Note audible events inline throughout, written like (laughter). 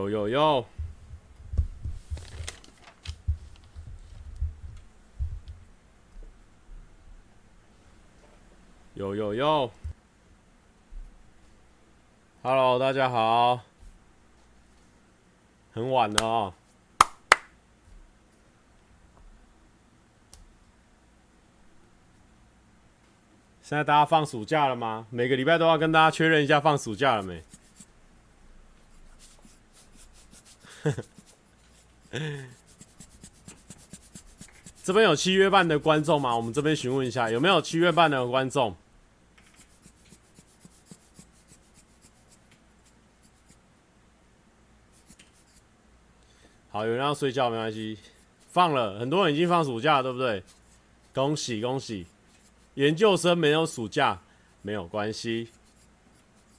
有有有，有有有，Hello，大家好，很晚了哦。现在大家放暑假了吗？每个礼拜都要跟大家确认一下放暑假了没？(laughs) 这边有七月半的观众吗？我们这边询问一下，有没有七月半的观众？好，有人要睡觉没关系，放了，很多人已经放暑假了，对不对？恭喜恭喜！研究生没有暑假没有关系。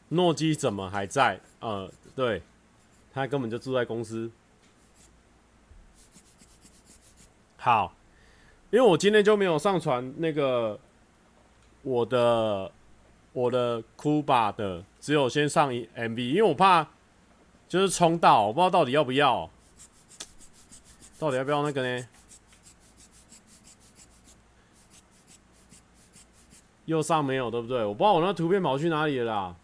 诺基怎么还在？呃，对，他根本就住在公司。好，因为我今天就没有上传那个我的我的库巴的，只有先上一 MV，因为我怕就是冲到，我不知道到底要不要，到底要不要那个呢？右上没有，对不对？我不知道我那图片跑去哪里了啦。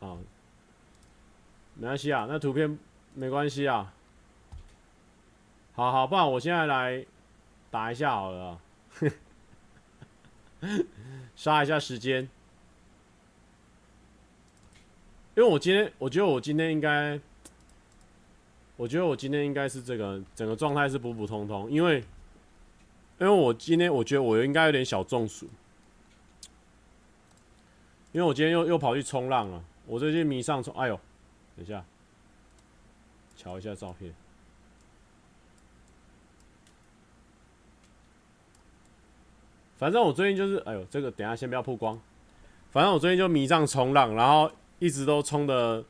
啊，没关系啊，那图片没关系啊。好好，不然我现在来打一下好了，(laughs) 杀一下时间。因为我今天，我觉得我今天应该，我觉得我今天应该是这个整个状态是普普通通，因为。因为我今天我觉得我应该有点小中暑，因为我今天又又跑去冲浪了。我最近迷上冲，哎呦，等一下，瞧一下照片。反正我最近就是，哎呦，这个等下先不要曝光。反正我最近就迷上冲浪，然后一直都冲的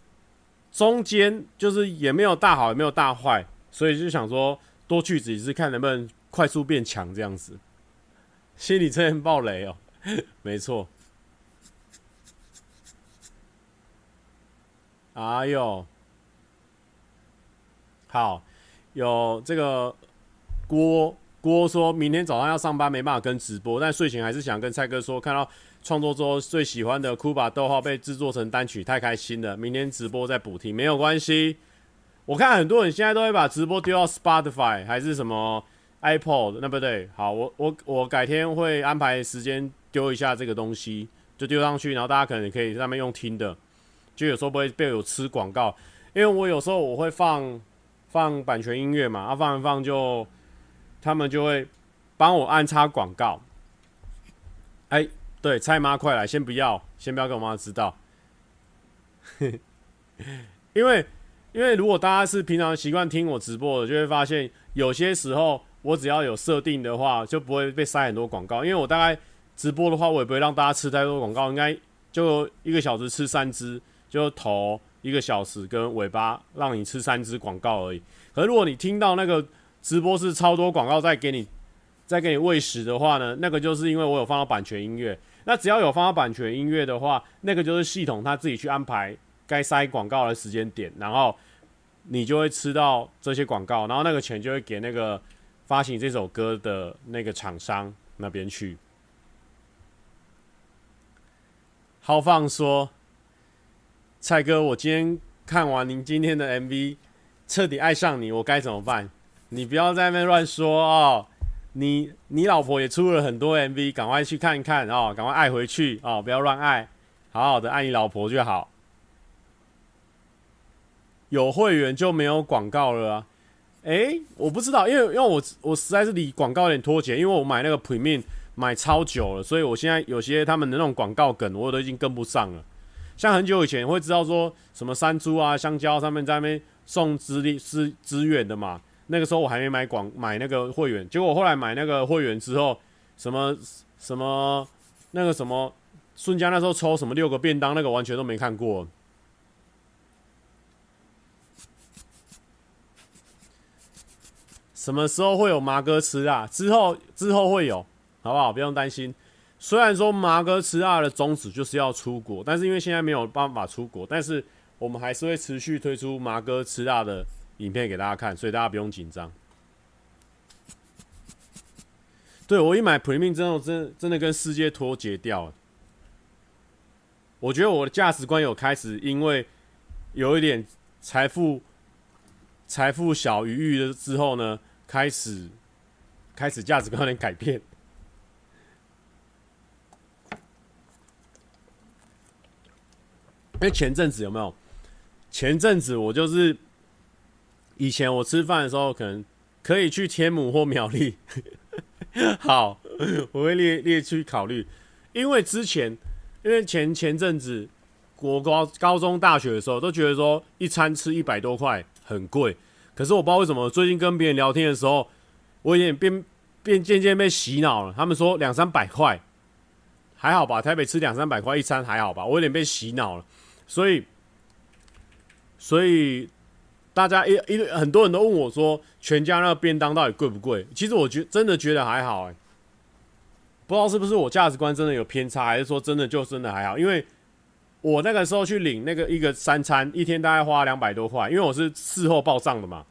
中间，就是也没有大好，也没有大坏，所以就想说多去几次，看能不能。快速变强这样子，心理测验爆雷哦，没错。哎呦，好，有这个郭郭说明天早上要上班，没办法跟直播，但睡前还是想跟蔡哥说，看到创作中最喜欢的库巴逗号被制作成单曲，太开心了。明天直播再补听没有关系。我看很多人现在都会把直播丢到 Spotify 还是什么。iPod 那不对，好，我我我改天会安排时间丢一下这个东西，就丢上去，然后大家可能可以在上面用听的，就有时候不会被我吃广告，因为我有时候我会放放版权音乐嘛，啊放一放就他们就会帮我安插广告。哎，对，蔡妈快来，先不要，先不要给我妈知道，(laughs) 因为因为如果大家是平常习惯听我直播的，就会发现有些时候。我只要有设定的话，就不会被塞很多广告。因为我大概直播的话，我也不会让大家吃太多广告，应该就一个小时吃三支，就头一个小时跟尾巴让你吃三支广告而已。可是如果你听到那个直播是超多广告在给你，在给你喂食的话呢，那个就是因为我有放到版权音乐。那只要有放到版权音乐的话，那个就是系统它自己去安排该塞广告的时间点，然后你就会吃到这些广告，然后那个钱就会给那个。发行这首歌的那个厂商那边去。豪放说：“蔡哥，我今天看完您今天的 MV，彻底爱上你，我该怎么办？你不要在那边乱说哦。你你老婆也出了很多 MV，赶快去看一看哦，赶快爱回去哦，不要乱爱，好好的爱你老婆就好。有会员就没有广告了啊。”诶、我不知道，因为因为我我实在是离广告有点脱节，因为我买那个 Premium 买超久了，所以我现在有些他们的那种广告梗，我都已经跟不上了。像很久以前会知道说什么山猪啊、香蕉上面在那边送资历资资源的嘛，那个时候我还没买广买那个会员，结果我后来买那个会员之后，什么什么那个什么孙家那时候抽什么六个便当，那个完全都没看过。什么时候会有麻哥吃啊？之后之后会有，好不好？不用担心。虽然说麻哥吃辣的宗旨就是要出国，但是因为现在没有办法出国，但是我们还是会持续推出麻哥吃辣的影片给大家看，所以大家不用紧张。对，我一买 Premium 之后，真的真的跟世界脱节掉了。我觉得我的价值观有开始，因为有一点财富财富小余裕了之后呢，开始开始价值观有点改变。因为前阵子有没有？前阵子我就是以前我吃饭的时候，可能可以去天母或苗栗。好，我会列列去考虑。因为之前，因为前前阵子国高高中大学的时候，都觉得说一餐吃一百多块很贵。可是我不知道为什么，最近跟别人聊天的时候，我有点变变渐渐被洗脑了。他们说两三百块还好吧，台北吃两三百块一餐还好吧，我有点被洗脑了。所以，所以。大家一一很多人都问我说，全家那个便当到底贵不贵？其实我觉真的觉得还好哎、不知道是不是我价值观真的有偏差，还是说真的就真的还好？因为我那个时候去领那个一个三餐，一天大概花两百多块，因为我是事后报账的嘛，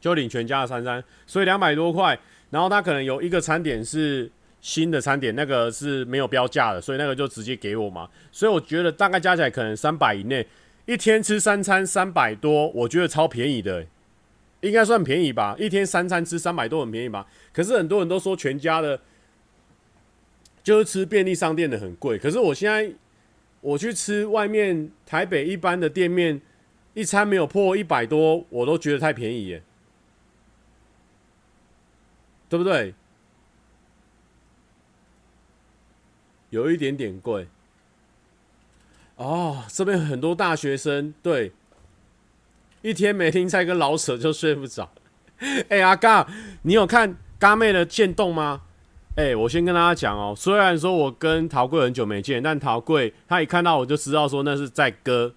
就领全家的三餐，所以两百多块。然后他可能有一个餐点是新的餐点，那个是没有标价的，所以那个就直接给我嘛。所以我觉得大概加起来可能三百以内。一天吃三餐三百多，我觉得超便宜的，应该算便宜吧？一天三餐吃三百多很便宜吧？可是很多人都说全家的，就是吃便利商店的很贵。可是我现在我去吃外面台北一般的店面，一餐没有破一百多，我都觉得太便宜耶，对不对？有一点点贵。哦，这边很多大学生，对，一天没听菜跟老舍就睡不着。(laughs) 哎、阿嘎，你有看嘎妹的剑动吗？哎、我先跟大家讲哦，虽然说我跟陶贵很久没见，但陶贵他一看到我就知道说那是在割。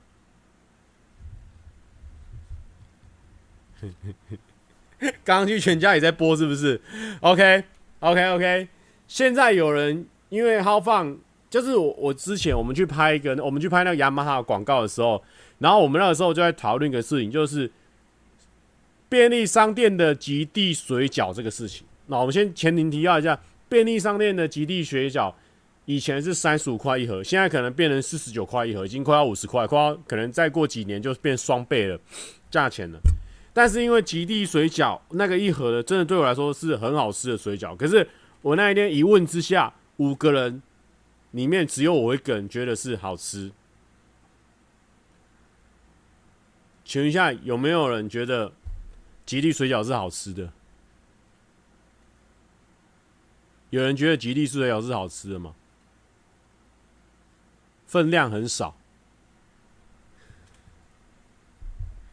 (laughs) 刚刚去全家也在播，是不是？OK OK OK，现在有人因为豪放。就是我，我之前我们去拍一个，我们去拍那个雅马哈广告的时候，然后我们那个时候就在讨论一个事情，就是便利商店的极地水饺这个事情。那我们先前庭提要一下，便利商店的极地水饺以前是三十五块一盒，现在可能变成四十九块一盒，已经快要五十块，快要可能再过几年就变双倍了价钱了。但是因为极地水饺那个一盒的，真的对我来说是很好吃的水饺。可是我那一天一问之下，五个人。里面只有我一个人觉得是好吃，请问一下，有没有人觉得吉利水饺是好吃的？有人觉得吉利水饺是好吃的吗？分量很少。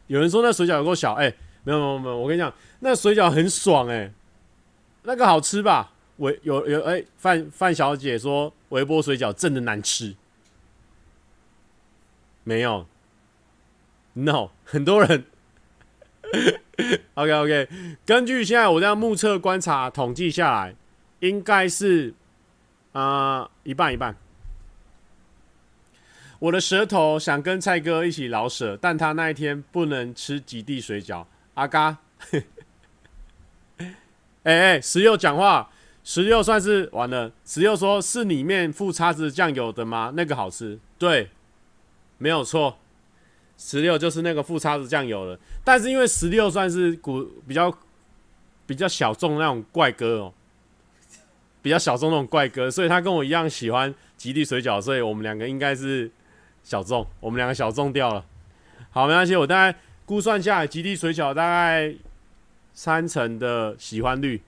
有人说那水饺有够小，哎、没有没有没有，我跟你讲，那水饺很爽、哎，那个好吃吧？微有有哎，范范小姐说微波水饺真的难吃，没有，no，(laughs) 很多人，OK OK，根据现在我这样目测观察统计下来，应该是啊、一半一半。我的舌头想跟蔡哥一起老舍，但他那一天不能吃极地水饺。阿嘎，哎 (laughs) 哎、欸，十六讲话。十六算是完了。十六说是里面附叉子酱油的吗？那个好吃，对，没有错。十六就是那个附叉子酱油的，但是因为十六算是古比较比较小众那种怪哥哦，比较小众那种怪哥，所以他跟我一样喜欢吉利水饺，所以我们两个应该是小众，我们两个小众掉了。好，没关系，我大概估算下来，吉利水饺大概三成的喜欢率。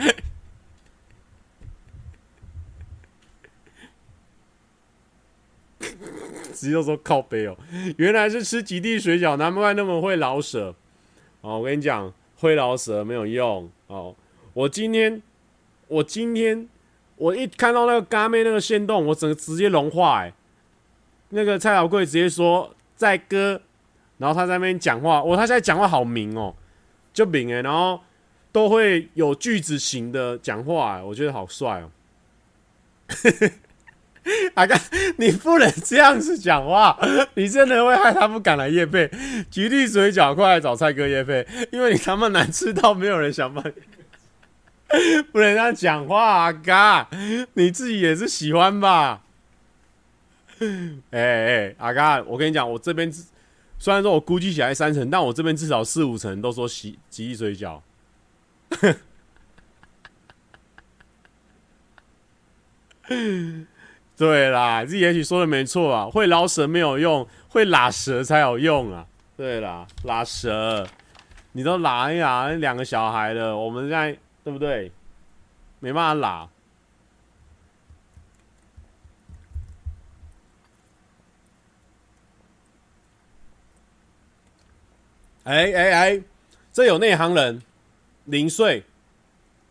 (laughs) 直接说靠北哦，原来是吃极地水饺，难怪那么会老舍哦。我跟你讲，会老舍没有用哦。我今天，我今天，我一看到那个嘎妹那个线动，我整个直接融化哎。那个蔡小贵直接说在歌，然后他在那边讲话，我他现在讲话好明哦，就明哎，然后。都会有句子型的讲话，我觉得好帅哦。(laughs) 阿嘎，你不能这样子讲话，你真的会害他不敢来夜配。极地水饺，快来找蔡哥业配，因为你他妈难吃到没有人想买。(laughs) 不能这样讲话，阿嘎，你自己也是喜欢吧？哎 (laughs) 哎，阿嘎，我跟你讲，我这边虽然说我估计起来三成，但我这边至少四五成都说极极地水饺。(laughs) 对啦，这也许说的没错啊，会捞舌没有用，会拉舌才有用啊。对啦，拉舌，你都拉呀，两个小孩了，我们现在对不对？没办法拉。哎哎哎，这有内行人，零碎，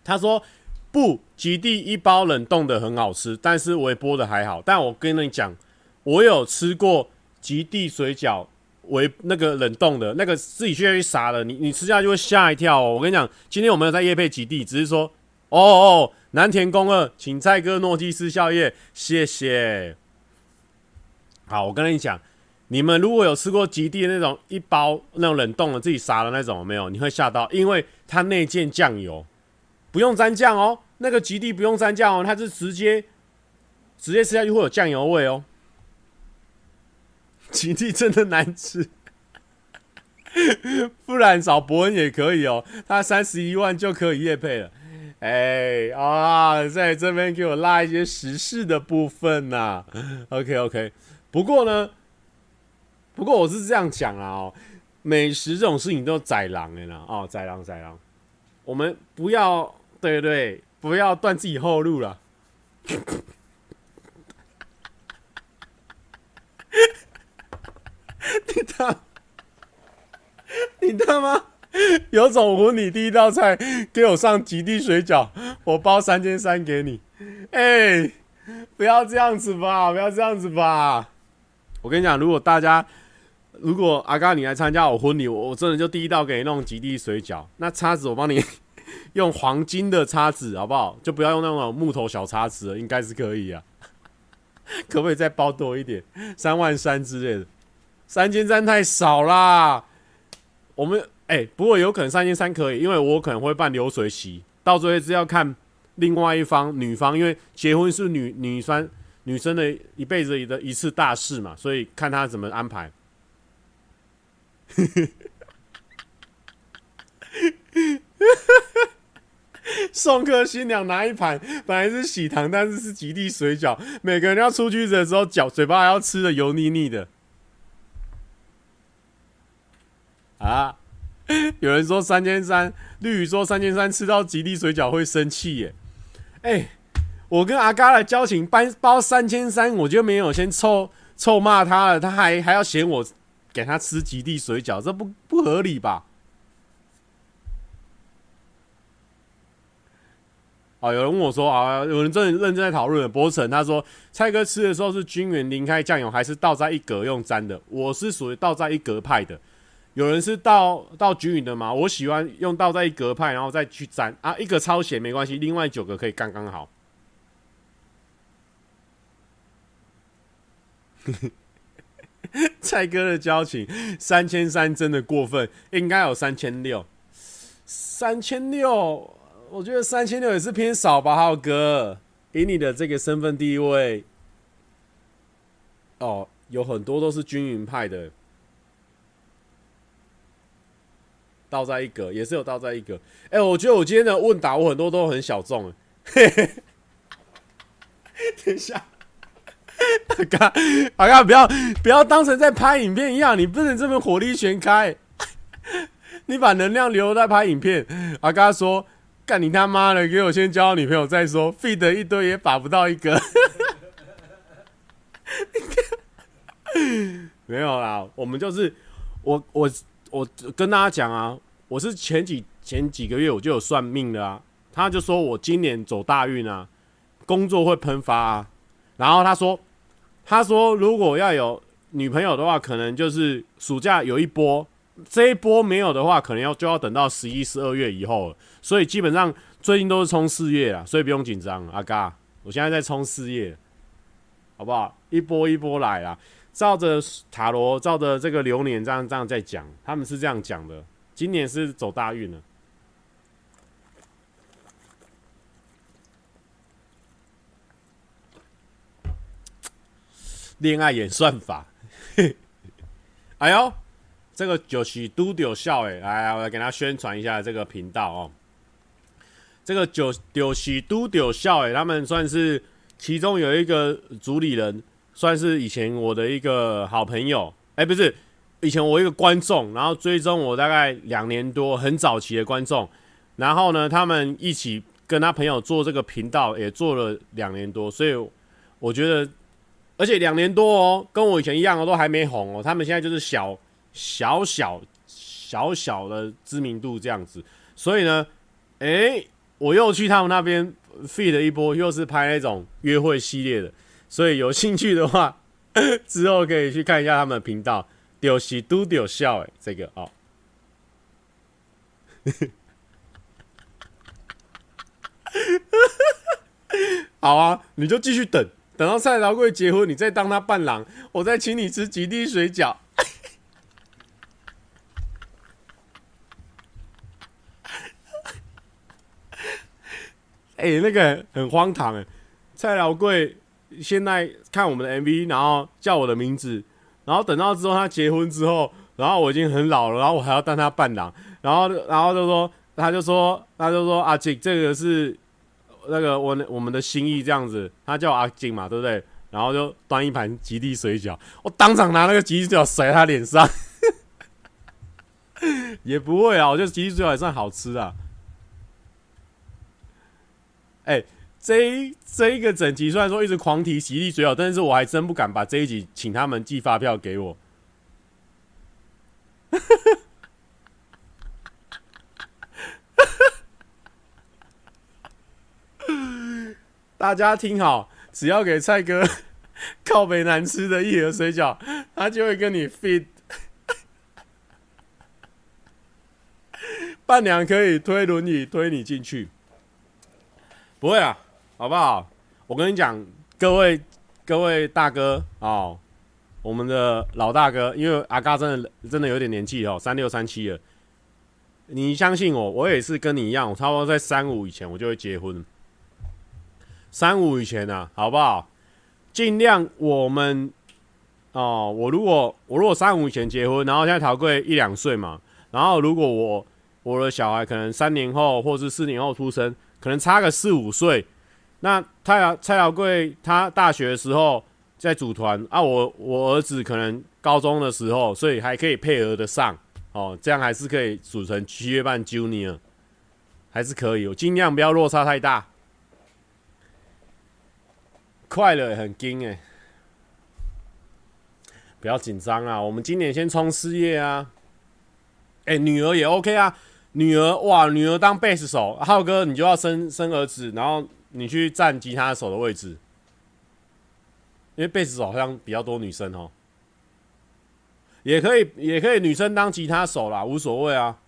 他说。不，极地一包冷冻的很好吃，但是微波的还好。但我跟你讲，我有吃过极地水饺，为那个冷冻的那个自己去下去撒了，你你吃下去会吓一跳哦。我跟你讲，今天我没有在夜配极地，只是说，哦哦，南田宫二，请蔡哥诺基斯宵夜，谢谢。好，我跟你讲，你们如果有吃过极地的那种一包那种冷冻的自己撒的那种，没有？你会吓到，因为它内建酱油。不用沾酱哦，那个极地不用沾酱哦，它是直接直接吃下去会有酱油味哦。极地真的难吃，不然找伯恩也可以哦，他三十一万就可以业配了。哎啊，在这边给我拉一些时事的部分呐、OK OK，不过呢，不过我是这样讲啊哦，美食这种事情都宰狼的啦哦，宰狼宰狼，我们不要。对对，不要断自己后路了。(laughs) 你他，你他妈有种混你第一道菜给我上极地水饺，我包三千三给你。哎、不要这样子吧，不要这样子吧。我跟你讲，如果大家，如果阿嘎你来参加我婚礼，我真的就第一道给你弄极地水饺，那叉子我帮你。用黄金的叉子好不好？就不要用那种木头小叉子了，应该是可以啊。(laughs) 可不可以再包多一点？三万三之类的，三千三太少啦。我们哎、不过有可能三千三可以，因为我可能会办流水席，到最后是要看另外一方女方，因为结婚是女女生女生的一辈子里的一次大事嘛，所以看她怎么安排。(laughs) 送客新娘拿一盘，本来是喜糖，但是是极地水饺。每个人要出去的时候，脚嘴巴还要吃的油腻腻的。啊！有人说三千三，绿雨说三千三吃到极地水饺会生气耶。哎、我跟阿嘎的交情，包包三千三，我就没有先臭臭骂他了，他还还要嫌我给他吃几粒水饺，这不不合理吧？啊，有人问我说啊，有人正认真在讨论。博成他说，蔡哥吃的时候是均匀淋开酱油，还是倒在一格用沾的？我是属于倒在一格派的。有人是倒倒均匀的吗？我喜欢用倒在一格派，然后再去沾啊。一个超咸没关系，另外九个可以刚刚好。(laughs) 蔡哥的交情三千三真的过分，应该有三千六，三千六。我觉得三千六也是偏少吧，浩哥。以你的这个身份地位，哦，有很多都是均匀派的。倒在一格也是有倒在一格。哎、我觉得我今天的问答我很多都很小众。嘿嘿，等一下，阿嘎阿嘎，不要不要当成在拍影片一样，你不能这么火力全开。(laughs) 你把能量留在拍影片。阿嘎说。干你他妈的！给我先交女朋友再说，feed 一堆也把不到一个。(laughs) 没有啦，我们就是我我我跟大家讲啊，我是前几前几个月我就有算命的啊，他就说我今年走大运啊，工作会喷发啊，然后他说他说如果要有女朋友的话，可能就是暑假有一波。这一波没有的话，可能要就要等到十一、十二月以后了。所以基本上最近都是冲事业啊，所以不用紧张。阿嘎，我现在在冲事业。好不好？一波一波来啦，照着塔罗，照着这个流年这样这样在讲，他们是这样讲的。今年是走大运了。恋爱演算法，(laughs) 哎呦，这个就是拄着笑诶，来，我来给他宣传一下这个频道哦。这个就就是拄着笑诶，他们算是其中有一个主理人，算是以前我的一个好朋友，哎，不是，以前我一个观众，然后追踪我大概两年多，很早期的观众，然后呢，他们一起跟他朋友做这个频道，也做了两年多，所以我觉得。而且两年多哦，跟我以前一样哦，都还没红哦。他们现在就是小小小小小的知名度这样子，所以呢，诶、我又去他们那边 feed 一波，又是拍那种约会系列的。所以有兴趣的话，(laughs) 之后可以去看一下他们的频道，丢西都丢笑诶，这个哦。(laughs) 好啊，你就继续等。等到蔡桃贵结婚，你再当他伴郎，我再请你吃几滴水饺。(laughs) 哎、那个很荒唐哎！蔡桃贵现在看我们的 MV，然后叫我的名字，然后等到之后他结婚之后，然后我已经很老了，然后我还要当他伴郎，然后然后就说，他就说，他就说阿静，这个是。那个我我们的心意这样子，他叫阿金嘛，对不对？然后就端一盘吉利水饺，我当场拿那个吉利水饺甩他脸上，(laughs) 也不会啊，我觉得吉利水饺也算好吃啊。哎、这这一个整集虽然说一直狂提吉利水饺，但是我还真不敢把这一集请他们寄发票给我。(laughs) 大家听好，只要给蔡哥 (laughs) 靠北难吃的一盒水饺，他就会跟你 feed。(laughs) 伴娘可以推轮椅推你进去，不会啊，好不好？我跟你讲，各位各位大哥哦，我们的老大哥，因为阿嘎真的真的有点年纪哦，三六三七了。你相信我，我也是跟你一样，我差不多在三五以前我就会结婚。三五以前呢、啊，好不好？尽量我们哦，我如果我如果三五以前结婚，然后现在陶贵一两岁嘛，然后如果我我的小孩可能三年后或是四年后出生，可能差个四五岁，那蔡蔡陶贵他大学的时候在组团啊，我我儿子可能高中的时候，所以还可以配合得上哦，这样还是可以组成七月半 Junior，还是可以，我尽量不要落差太大。快乐也很惊哎，不要紧张啊！我们今年先冲事业啊！哎、女儿也 OK 啊，女儿哇，女儿当贝斯手，浩哥你就要生生儿子，然后你去占吉他手的位置，因为贝斯手好像比较多女生哦，也可以也可以女生当吉他手啦，无所谓啊。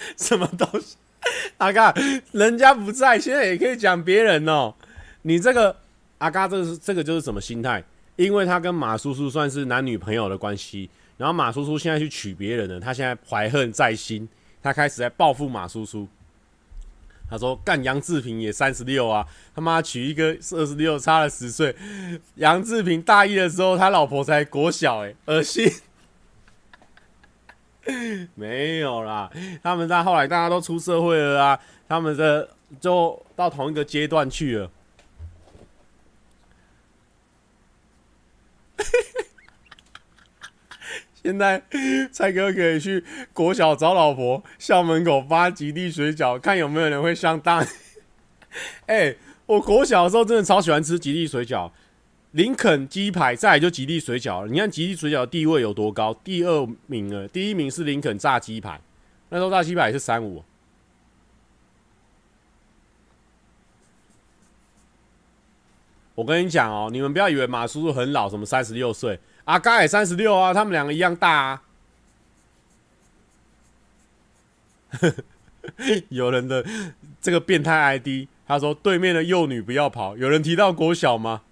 (laughs) 什么东西？(laughs) 阿嘎，人家不在，现在也可以讲别人哦。你这个阿嘎，这是这个就是什么心态？因为他跟马叔叔算是男女朋友的关系，然后马叔叔现在去娶别人了，他现在怀恨在心，他开始在报复马叔叔。他说：“干杨志平也三十六啊，他妈娶一个二十六，差了十岁。杨志平大一的时候，他老婆才国小，哎，恶心。” (laughs) 没有啦，他们在后来大家都出社会了啊，他们的就到同一个阶段去了。(laughs) 现在蔡哥可以去国小找老婆，校门口发吉利水饺，看有没有人会上当。(laughs) 哎，我国小的时候真的超喜欢吃吉利水饺。林肯鸡排，再来就吉利水饺。你看吉利水饺地位有多高？第二名了，第一名是林肯炸鸡排。那时候炸鸡排也是三五。我跟你讲哦，你们不要以为马叔叔很老，什么三十六岁阿嘎也三十六啊，他们两个一样大啊。(laughs) 有人的这个变态 ID，他说对面的幼女不要跑。有人提到国小吗？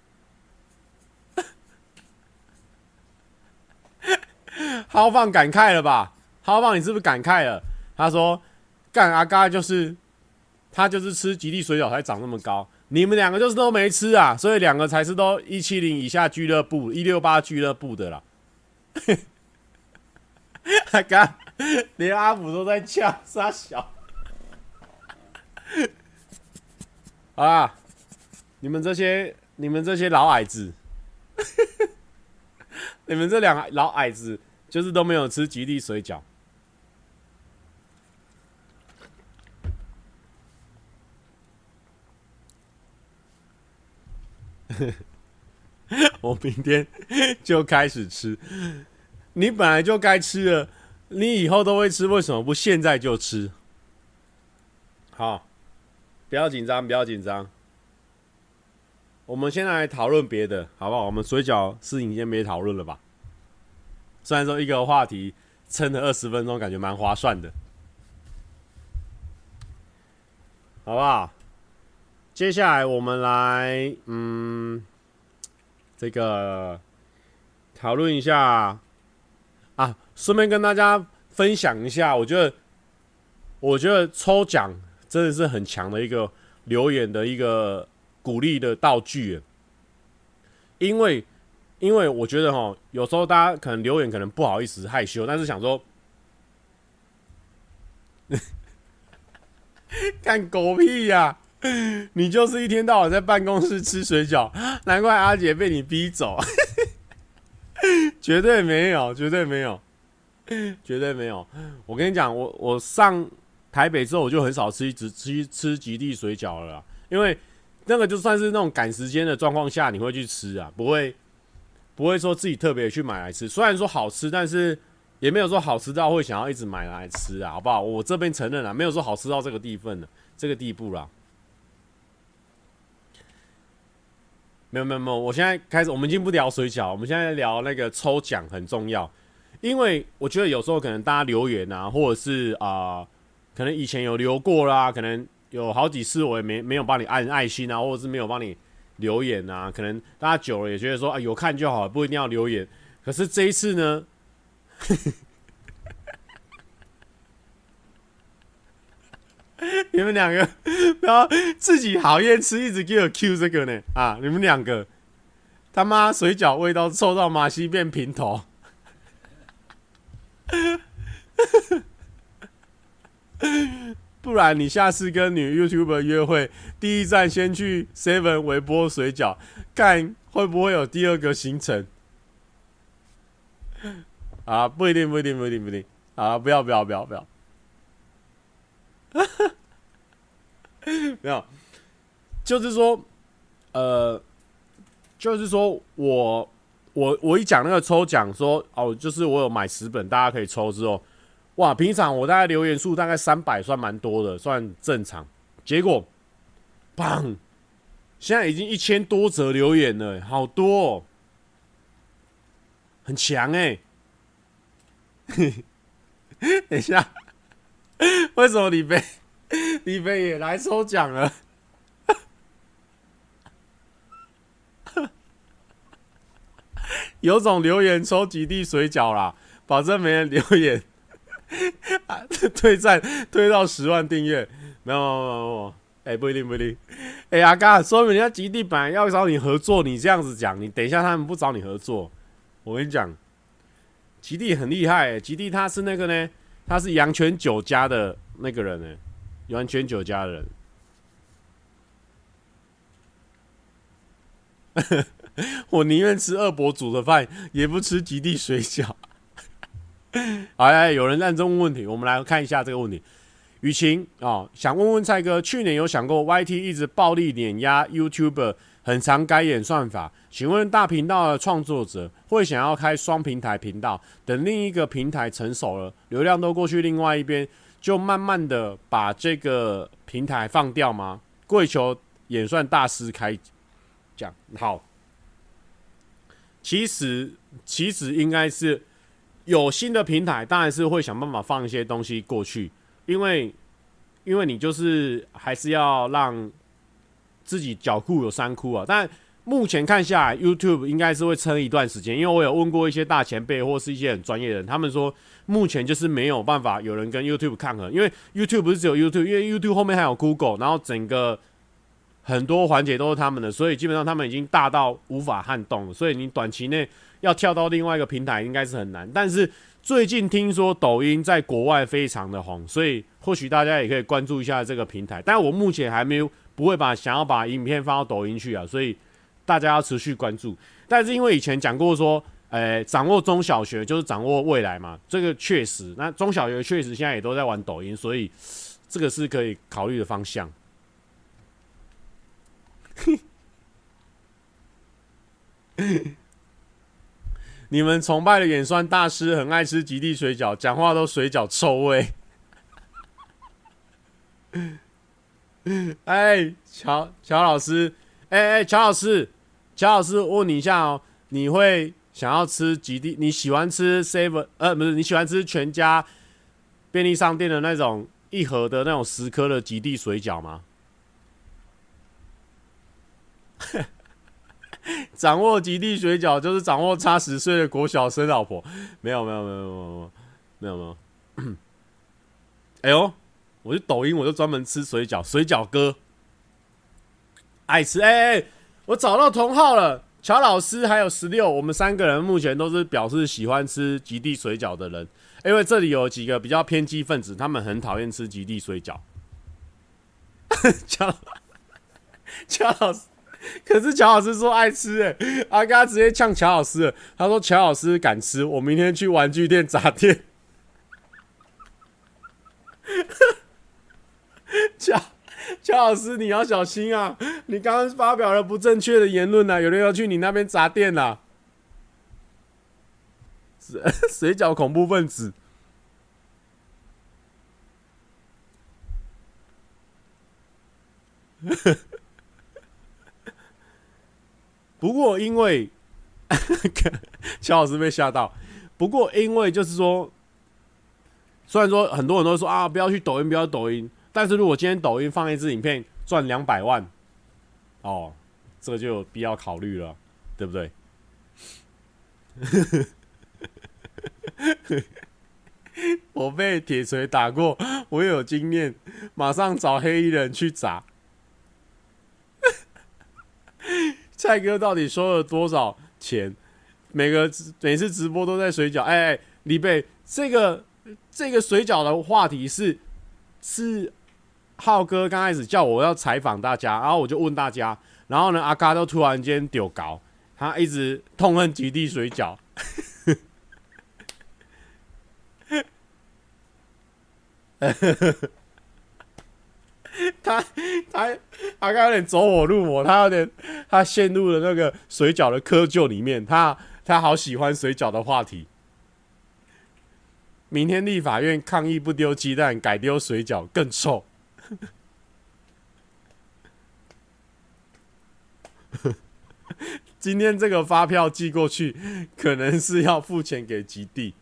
浩放感慨了吧？浩放，你是不是感慨了？他说干阿嘎就是他就是吃吉利水饺才长那么高，你们两个就是都没吃啊，所以两个才是都一七零以下俱乐部一六八俱乐部的啦。(laughs) 阿嘎连阿普都在呛杀小。啊！你们这些，你们这些老矮子，(laughs) 你们这两个老矮子，就是都没有吃吉利水饺。(laughs) 我明天就开始吃。你本来就该吃了，你以后都会吃，为什么不现在就吃？好。不要紧张，不要紧张。我们先来讨论别的，好不好？我们水饺事情先别讨论了吧。虽然说一个话题撑了二十分钟，感觉蛮划算的，好不好？接下来我们来，嗯，这个讨论一下啊，顺便跟大家分享一下，我觉得，我觉得抽奖。真的是很强的一个留言的一个鼓励的道具，因为因为我觉得哈，有时候大家可能留言可能不好意思害羞，但是想说，(laughs) 干狗屁呀、你就是一天到晚在办公室吃水饺，难怪阿姐被你逼走，(laughs) 绝对没有，绝对没有，绝对没有。我跟你讲，我我上。台北之后我就很少吃只吃吃吉地水饺了，因为那个就算是那种赶时间的状况下，你会去吃啊，不会不会说自己特别去买来吃。虽然说好吃，但是也没有说好吃到会想要一直买来吃啊，好不好？我这边承认啊，没有说好吃到这个地份的这个地步啦。没有没有没有，我现在开始，我们已经不聊水饺，我们现在聊那个抽奖很重要，因为我觉得有时候可能大家留言啊，或者是啊。可能以前有留过啦，可能有好几次我也没没有帮你按爱心啊，或者是没有帮你留言啊。可能大家久了也觉得说啊，有看就好，不一定要留言。可是这一次呢，(laughs) 你们两个不要自己好厌吃，一直给我 Q 这个呢啊！你们两个他妈水饺味道臭到马西变平头。不不然你下次跟女 YouTuber 约会，第一站先去 Seven 微波水饺，看会不会有第二个行程？(laughs) 啊，不一定，不一定，不一定，不一定。啊，不要，不要，不要，不要。(laughs) 没有，就是说，呃，就是说我，我，我一讲那个抽奖，说哦，就是我有买十本，大家可以抽之后。哇，平常我大概留言数大概三百，算蛮多的，算正常。结果，砰！现在已经一千多则留言了，好多哦，很强哎。(laughs) 等一下，为什么李飞李飞也来抽奖了？(laughs) 有种留言抽吉利水饺啦，保证没人留言。(laughs) 啊！推赞推到十万订阅，没有没有没有，哎、不一定不一定。哎、欸，阿嘎，说明人家吉地本来要找你合作，你这样子讲，你等一下他们不找你合作，我跟你讲，吉地很厉害、欸，吉利他是那个呢，他是阳泉酒家的那个人呢、欸，阳泉酒家的人。(laughs) 我宁愿吃二伯煮的饭，也不吃吉地水饺。(laughs) 哎，有人认真问问题，我们来看一下这个问题。雨晴啊、哦，想问问蔡哥，去年有想过 YT 一直暴力碾压 YouTuber，很常改演算法，请问大频道的创作者会想要开双平台频道，等另一个平台成熟了，流量都过去另外一边，就慢慢的把这个平台放掉吗？跪求演算大师开讲。好，其实其实应该是有新的平台，当然是会想办法放一些东西过去，因为因为你就是还是要让自己脚库有三窟啊。但目前看下来，YouTube 应该是会撑一段时间，因为我有问过一些大前辈或是一些很专业的人，他们说目前就是没有办法有人跟 YouTube 抗衡，因为 YouTube 不是只有 YouTube，因为 YouTube 后面还有 Google，然后整个。很多环节都是他们的，所以基本上他们已经大到无法撼动了。所以你短期内要跳到另外一个平台，应该是很难。但是最近听说抖音在国外非常的红，所以或许大家也可以关注一下这个平台。但我目前还没有不会把想要把影片放到抖音去啊，所以大家要持续关注。但是因为以前讲过说，诶，掌握中小学就是掌握未来嘛，这个确实。那中小学确实现在也都在玩抖音，所以这个是可以考虑的方向。(laughs) 你们崇拜的演算大师很爱吃极地水饺，讲话都水饺臭味。(laughs) 哎，乔乔老师，哎哎，乔老师，乔老师，问你一下哦，你会想要吃极地？你喜欢吃 seven？呃，不是，你喜欢吃全家便利商店的那种一盒的那种十颗的极地水饺吗？(laughs) (laughs) 掌握极地水饺，就是掌握差十岁的国小生老婆。没有没有没有没有没有没有。哎呦，我去抖音，我就专门吃水饺，水饺哥爱吃。哎哎，我找到同号了，乔老师还有十六，我们三个人目前都是表示喜欢吃极地水饺的人。因为这里有几个比较偏激分子，他们很讨厌吃极地水饺。(laughs) 乔 (laughs) 乔老师。可是乔老师说爱吃哎、阿嘎直接呛乔老师了。他说乔老师敢吃，我明天去玩具店砸店。(laughs) 乔乔老师你要小心啊！你刚刚发表了不正确的言论呐、啊，有人要去你那边砸店呐。(laughs) 水饺恐怖分子。(laughs) 不过，因为 (laughs) 乔老师被吓到。不过，因为就是说，虽然说很多人都说啊，不要去抖音，不要抖音。但是如果今天抖音放一支影片赚两百万，哦，这就有必要考虑了，对不对？(laughs) 我被铁锤打过，我有经验，马上找黑衣人去砸。蔡哥到底收了多少钱？每个每次直播都在水饺。哎，李贝，这个这个水饺的话题是是浩哥刚开始叫我要采访大家，然后我就问大家，然后呢，阿嘎都突然间丢搞，他一直痛恨极地水饺。(laughs) (laughs) 他他他刚有点走火入魔，他有点他陷入了那个水饺的窠臼里面。他他好喜欢水饺的话题。明天立法院抗议不丢鸡蛋，改丢水饺更臭。(laughs) 今天这个发票寄过去，可能是要付钱给基地。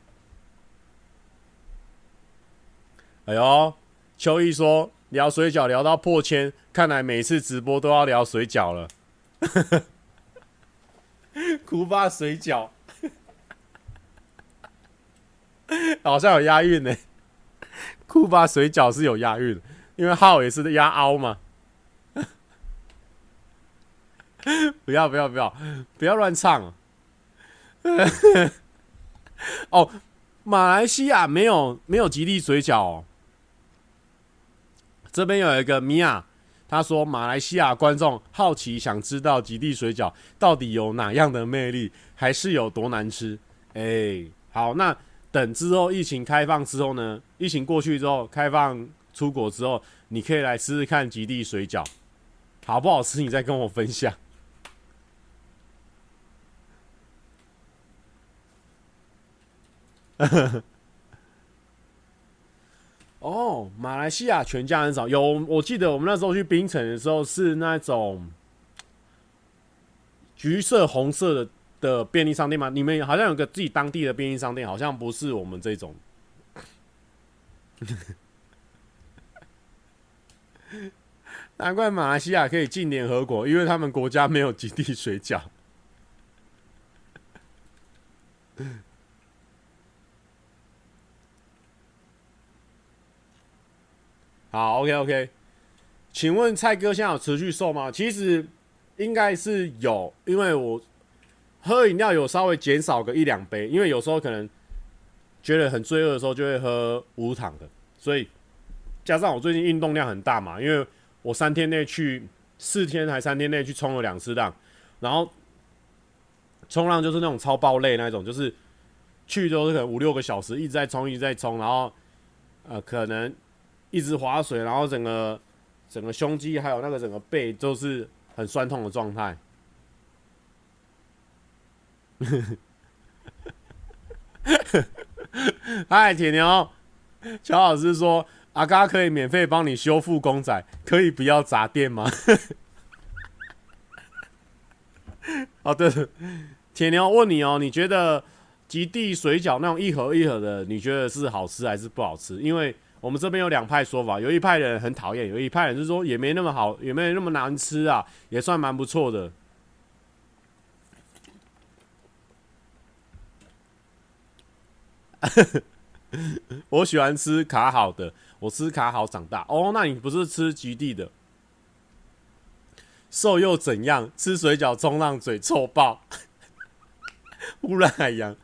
哎呦，秋意说。聊水饺聊到破千，看来每次直播都要聊水饺了。(laughs) 哭吧水饺，(laughs) 好像有押韵呢。哭吧水饺是有押韵，因为号也是押凹嘛。(laughs) 不要不要不要不要乱唱。哦，马来西亚没有没有吉利水饺哦。这边有一个米娅，他说马来西亚观众好奇，想知道极地水饺到底有哪样的魅力，还是有多难吃？哎，好，那等之后疫情开放之后呢？疫情过去之后，开放出国之后，你可以来试试看极地水饺，好不好吃？你再跟我分享。哦，马来西亚全家很少有。我记得我们那时候去槟城的时候，是那种橘色、红色的的便利商店吗？你们好像有个自己当地的便利商店，好像不是我们这种。(laughs) 难怪马来西亚可以进联合国，因为他们国家没有 (laughs) 极地水饺。好，OK OK，请问蔡哥现在有持续瘦吗？其实应该是有，因为我喝饮料有稍微减少个一两杯，因为有时候可能觉得很罪恶的时候就会喝无糖的，所以加上我最近运动量很大嘛，因为我三天内去四天还三天内去冲了两次浪，然后冲浪就是那种超爆累那种，就是去都是可能五六个小时一直在冲一直在冲，然后呃可能。一直划水，然后整个整个胸肌还有那个整个背都是很酸痛的状态。(laughs) 嗨，铁牛，乔老师说阿嘎可以免费帮你修复公仔，可以不要砸店吗？(laughs) 哦，对了，铁牛问你哦，你觉得极地水饺那种一盒一盒的，你觉得是好吃还是不好吃？因为我们这边有两派说法，有一派人很讨厌，有一派人是说也没那么好，也没那么难吃啊，也算蛮不错的。(laughs) 我喜欢吃卡好的，我吃卡好长大。哦，那你不是吃极地的？瘦又怎样？吃水饺冲浪嘴臭爆，(laughs) 污染海洋。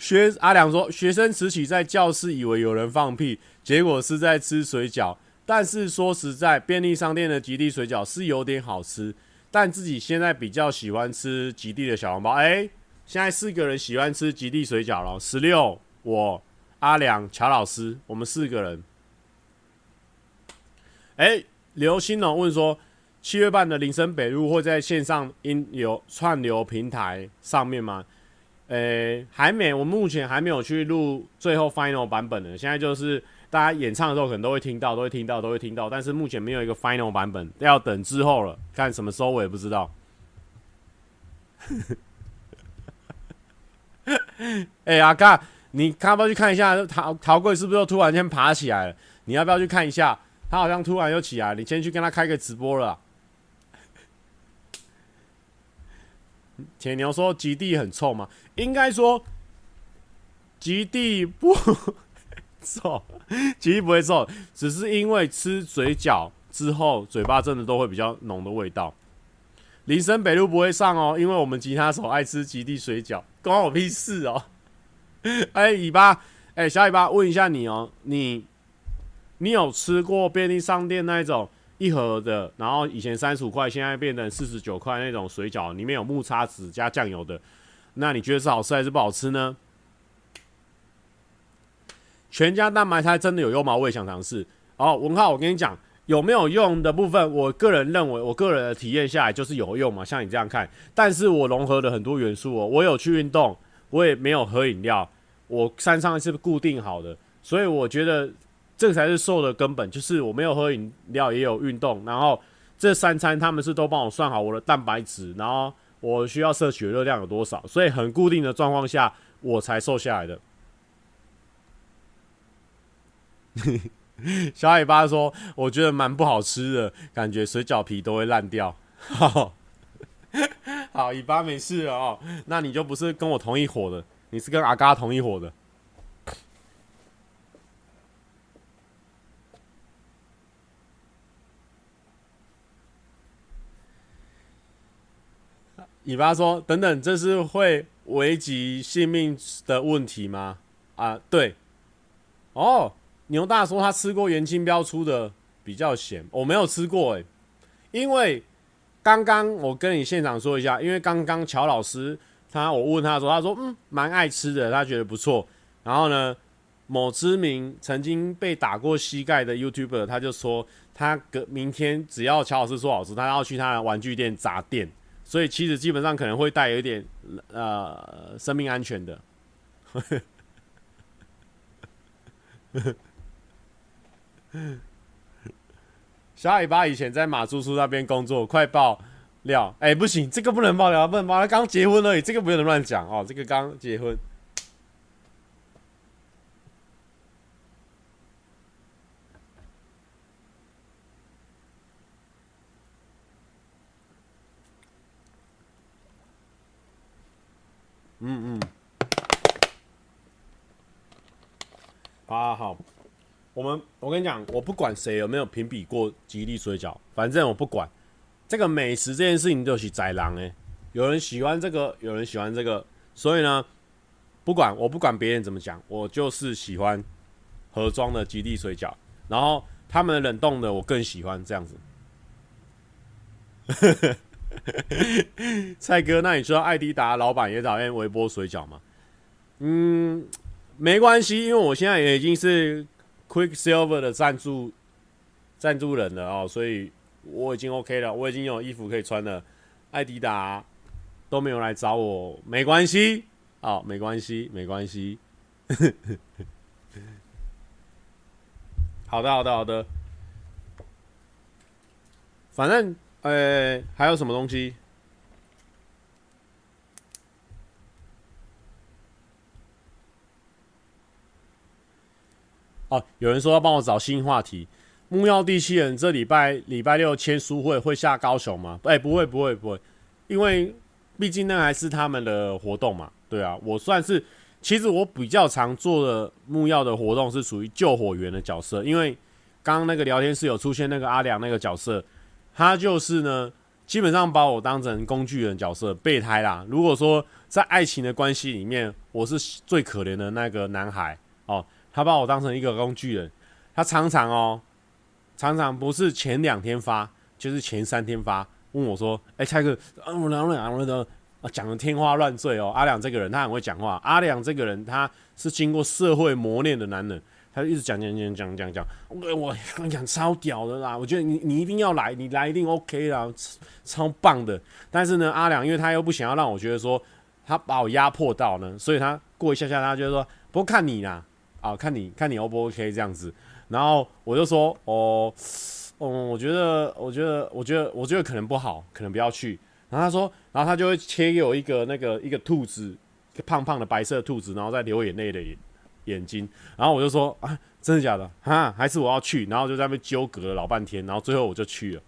学阿良说，学生时期在教室以为有人放屁，结果是在吃水饺。但是说实在，便利商店的极地水饺是有点好吃，但自己现在比较喜欢吃极地的小笼包。哎，现在四个人喜欢吃极地水饺了，十六，我阿良、乔老师，我们四个人。哎，刘新龙问说，七月半的林森北路会在线上音流串流平台上面吗？诶、还没，我目前还没有去录最后 final 版本的。现在就是大家演唱的时候可能都会听到，都会听到，都会听到，但是目前没有一个 final 版本，要等之后了，看什么时候我也不知道。(laughs) 哎、阿嘎，你要不要去看一下陶陶贵是不是又突然间爬起来了？你要不要去看一下？他好像突然又起来，你先去跟他开个直播了。铁牛说极地很臭吗？应该说极地不 (laughs) 臭，极地不会臭，只是因为吃水饺之后，嘴巴真的都会比较浓的味道。林森北路不会上哦，因为我们吉他手爱吃极地水饺，关我屁事哦。哎、尾巴，哎、小尾巴，问一下你哦，你你有吃过便利商店那一种？一盒的，然后以前三十五块，现在变成四十九块那种水饺，里面有木叉子加酱油的，那你觉得是好吃还是不好吃呢？全家蛋白菜真的有用吗？我也想尝试。哦，文浩，我跟你讲，有没有用的部分，我个人认为，我个人的体验下来就是有用嘛，像你这样看。但是我融合了很多元素哦，我有去运动，我也没有喝饮料，我山上是固定好的，所以我觉得。这个才是瘦的根本，就是我没有喝饮料，也有运动，然后这三餐他们是都帮我算好我的蛋白质，然后我需要摄取的热量有多少，所以很固定的状况下我才瘦下来的。小尾巴说：“我觉得蛮不好吃的，感觉水饺皮都会烂掉。(laughs) ”好，好，尾巴没事了哦，那你就不是跟我同一伙的，你是跟阿嘎同一伙的。尾巴说：“等等，这是会危及性命的问题吗？”啊，对。哦，牛大说他吃过元青标出的比较咸，我没有吃过诶。因为刚刚我跟你现场说一下，因为刚刚乔老师他我问他说，他说嗯蛮爱吃的，他觉得不错。然后呢，某知名曾经被打过膝盖的 YouTuber 他就说，他隔明天只要乔老师说好吃，他要去他的玩具店砸店。所以妻子基本上可能会带有一点呃生命安全的。(laughs) 小尾巴以前在马叔叔那边工作，快爆料，哎、不行，这个不能爆料，不能爆料，刚结婚而已，这个不能乱讲哦，这个刚结婚。嗯嗯，好好好，我们我跟你讲，我不管谁有没有评比过吉利水饺，反正我不管。这个美食这件事情就是宰狼哎，有人喜欢这个，有人喜欢这个，所以呢，不管我不管别人怎么讲，我就是喜欢盒装的吉利水饺，然后他们冷冻的我更喜欢这样子。(laughs) 蔡哥，那你知道艾迪达老板也讨厌微波水饺吗？嗯，没关系，因为我现在也已经是 Quicksilver 的赞助赞助人了哦，所以我已经 OK 了，我已经有衣服可以穿了。艾迪达都没有来找我，没关系，哦，没关系，没关系。(laughs) 好的，好的，好的，反正。呃、欸，还有什么东西？哦，有人说要帮我找新话题。木曜第七人这礼拜礼拜六签书会会下高雄吗？哎、不会，不会，不会，因为毕竟那还是他们的活动嘛。对啊，我算是，其实我比较常做的木曜的活动是属于救火员的角色，因为刚刚那个聊天室有出现那个阿良那个角色。他就是呢，基本上把我当成工具人角色，备胎啦。如果说在爱情的关系里面，我是最可怜的那个男孩哦，他把我当成一个工具人。他常常哦，常常不是前两天发，就是前三天发，问我说：“哎、蔡哥，啊，我两两两的啊，讲的天花乱坠哦。”阿良这个人他很会讲话，阿良这个人他是经过社会磨练的男人。他就一直讲讲讲讲讲讲，我我跟你讲超屌的啦！我觉得你你一定要来，你来一定 OK 啦，超棒的。但是呢，阿良因为他又不想要让我觉得说他把我压迫到呢，所以他过一下下他就说，不过看你啦，啊，看你看你 O 不 OK 这样子。然后我就说，哦，嗯，我觉得我觉得我觉得我觉得可能不好，可能不要去。然后他说，然后他就会切给我一个那个一个兔子，一个胖胖的白色兔子，然后在流眼泪的。眼睛，然后我就说啊，真的假的？哈，还是我要去？然后就在那边纠葛了老半天，然后最后我就去了。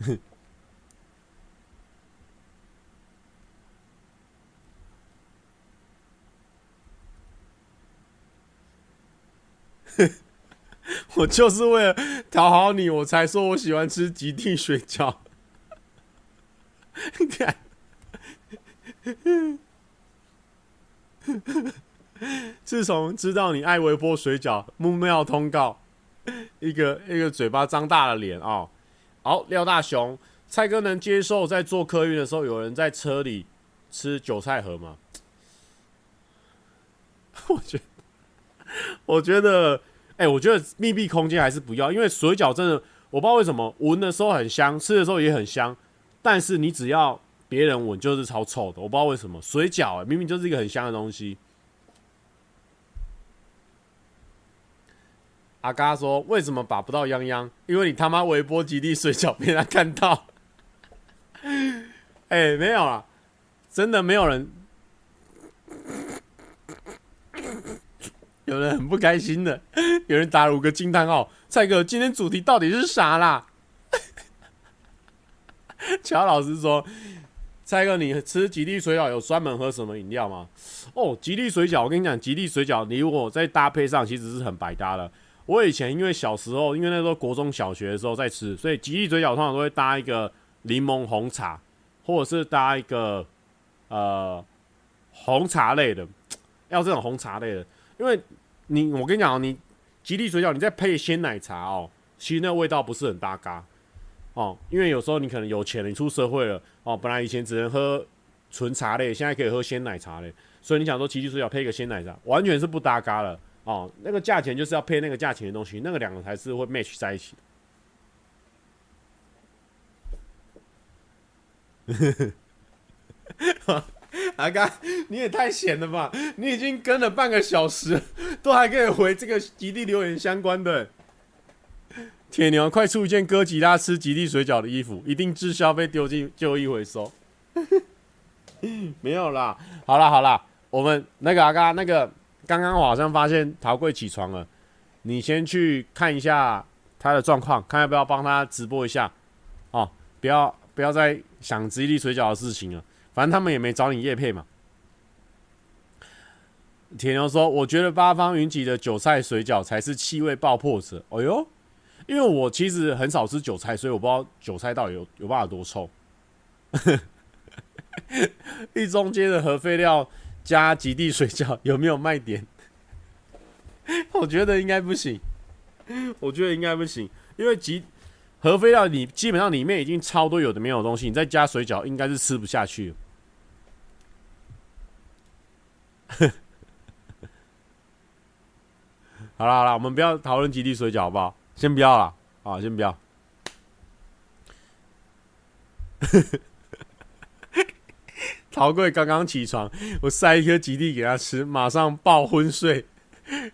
(laughs) 我就是为了讨好你，我才说我喜欢吃极地水饺。看，(laughs) 自从知道你爱微波水饺，木曜通告，一个一个嘴巴张大了脸啊！好，廖大雄，蔡哥能接受在做客运的时候有人在车里吃韭菜盒吗？(laughs) 我觉得，我觉得，哎、我觉得密闭空间还是不要，因为水饺真的，我不知道为什么闻的时候很香，吃的时候也很香。但是你只要别人闻就是超臭的，我不知道为什么水饺、欸、明明就是一个很香的东西。阿嘎说：“为什么把不到泱泱？因为你他妈微波吉利水饺被他看到。”哎、欸，没有啊，真的没有人，有人很不开心的，有人打了五个惊叹号。蔡哥，今天主题到底是啥啦？(laughs) 乔老师说：“蔡哥，你吃吉利水饺有专门喝什么饮料吗？”哦，吉利水饺，我跟你讲，吉利水饺你如果在搭配上，其实是很百搭的。我以前因为小时候，因为那时候国中小学的时候在吃，所以吉利水饺通常都会搭一个柠檬红茶，或者是搭一个呃红茶类的，要这种红茶类的，因为你我跟你讲，你吉利水饺你再配鲜奶茶哦，其实那味道不是很搭嘎。哦，因为有时候你可能有钱了，你出社会了，哦，本来以前只能喝纯茶类，现在可以喝鲜奶茶类，所以你想说，吉利水饺配一个鲜奶茶，完全是不搭嘎了。哦，那个价钱就是要配那个价钱的东西，那个两个才是会 match 在一起。(laughs) 阿刚，你也太闲了吧！你已经跟了半个小时，都还可以回这个极地留言相关的。铁牛，快出一件哥吉拉吃吉利水饺的衣服，一定滞销被丢进旧衣回收。(laughs) 没有啦，好啦好啦，我们那个阿嘎那个，刚刚我好像发现陶贵起床了，你先去看一下他的状况，看要不要帮他直播一下哦，不要不要再想吉利水饺的事情了，反正他们也没找你叶配嘛。铁牛说：“我觉得八方云集的韭菜水饺才是气味爆破者。”哎呦！因为我其实很少吃韭菜，所以我不知道韭菜到底有有办法多臭。(laughs) 一中街的核废料加极地水饺有没有卖点？(laughs) 我觉得应该不行。我觉得应该不行，因为极核废料你基本上里面已经超多有的没有东西，你再加水饺应该是吃不下去。(laughs) 好了好了，我们不要讨论极地水饺好不好？先不要了，啊，先不要。(laughs) 陶贵刚刚起床，我塞一颗极地给他吃，马上爆昏睡，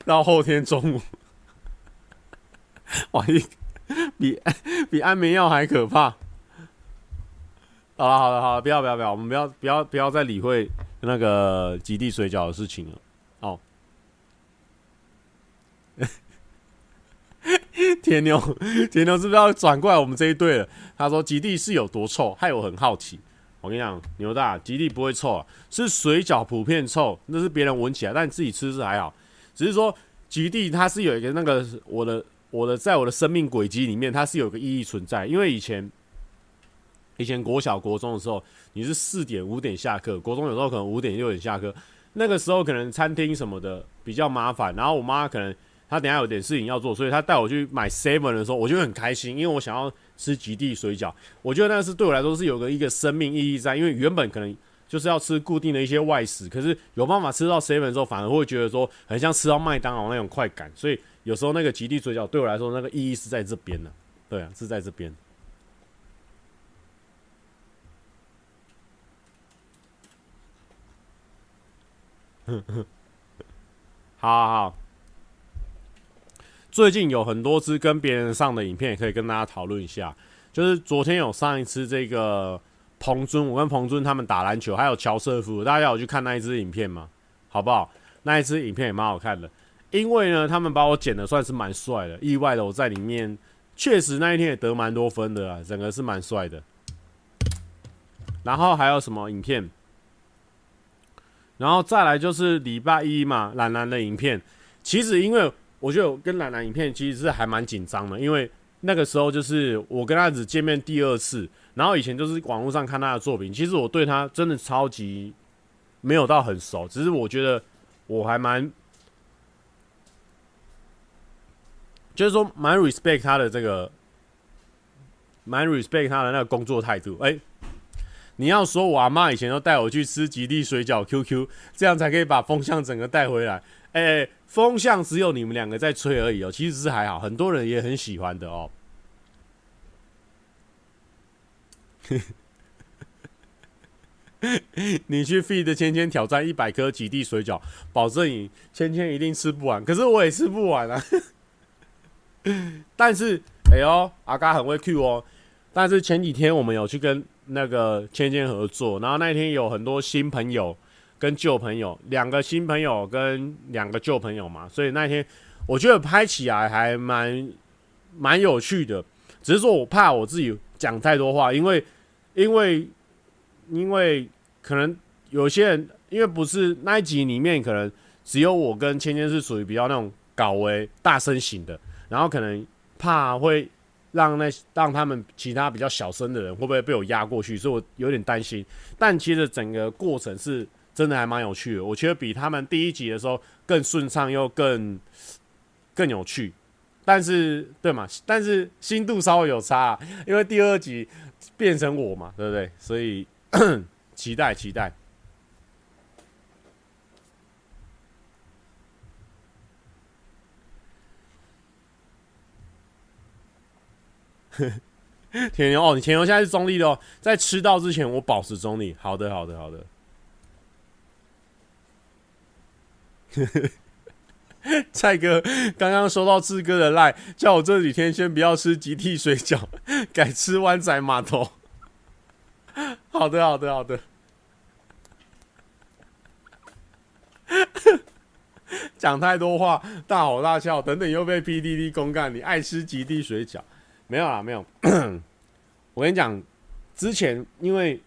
到后天中午。(laughs) 哇，一比比安眠药还可怕。好了好了好了，不要不要不要，我们不要不要不要再理会那个极地水饺的事情了。哦。(laughs) 铁牛，(laughs) 铁牛是不是要转过来我们这一队了？他说：“极地是有多臭，害我很好奇。”我跟你讲，牛大，极地不会臭啊，是水饺普遍臭，那是别人闻起来，但你自己吃是还好。只是说极地它是有一个那个我的我的在我的生命轨迹里面，它是有个意义存在。因为以前以前国小国中的时候，你是四点五点下课，国中有时候可能五点六点下课，那个时候可能餐厅什么的比较麻烦，然后我妈可能。他等下有点事情要做，所以他带我去买 seven 的时候，我就很开心，因为我想要吃极地水饺。我觉得那是对我来说是有个一个生命意义在，因为原本可能就是要吃固定的一些外食，可是有办法吃到 seven 的时候，反而会觉得说很像吃到麦当劳那种快感。所以有时候那个极地水饺对我来说那个意义是在这边的，对啊，是在这边。好 (laughs) 好好。最近有很多支跟别人上的影片，也可以跟大家讨论一下。就是昨天有上一次这个彭尊，我跟彭尊他们打篮球，还有乔瑟夫，大家有去看那一支影片吗？好不好？那一支影片也蛮好看的，因为呢，他们把我剪的算是蛮帅的，意外的我在里面确实那一天也得蛮多分的啊，整个是蛮帅的。然后还有什么影片？然后再来就是礼拜一嘛，懒懒的影片，其实因为。我觉得跟兰兰影片其实是还蛮紧张的，因为那个时候就是我跟他只见面第二次，然后以前就是网络上看他的作品，其实我对他真的超级没有到很熟，只是我觉得我还蛮，就是说蛮 respect 他的这个，蛮 respect 他的那个工作态度。哎，你要说我阿妈以前都带我去吃吉利水饺 QQ，这样才可以把风向整个带回来。哎。风向只有你们两个在吹而已哦，其实是还好，很多人也很喜欢的哦。(laughs) 你去 feed 芊芊挑战一百颗极地水饺，保证你芊芊一定吃不完。可是我也吃不完啊。(laughs) 但是，哎呦，阿嘎很会 Q 哦。但是前几天我们有去跟那个芊芊合作，然后那一天有很多新朋友。跟旧朋友，两个新朋友跟两个旧朋友嘛，所以那天我觉得拍起来还蛮蛮有趣的。只是说我怕我自己讲太多话，因为因为因为可能有些人，因为不是那一集里面，可能只有我跟芊芊是属于比较那种搞为大声型的，然后可能怕会让那让他们其他比较小声的人会不会被我压过去，所以我有点担心。但其实整个过程是。真的还蛮有趣的，我觉得比他们第一集的时候更顺畅又更 (sniffs) 更有趣，但是对嘛？但是心度稍微有差，因为第二集变成我嘛，对不对？所以期待 (clears throat) 期待。铁 (laughs) 牛哦，你铁牛现在是中立的哦，在吃到之前我保持中立。好的，好的，好的。(laughs) 蔡哥刚刚收到志哥的赖，叫我这几天先不要吃吉地水饺，(laughs) 改吃湾仔码头。(laughs) 好的，好的，好的。讲太多话，大吼大叫，等等又被 PDD 公干。你爱吃吉地水饺？没有啦，没有。(coughs) 我跟你讲，之前因为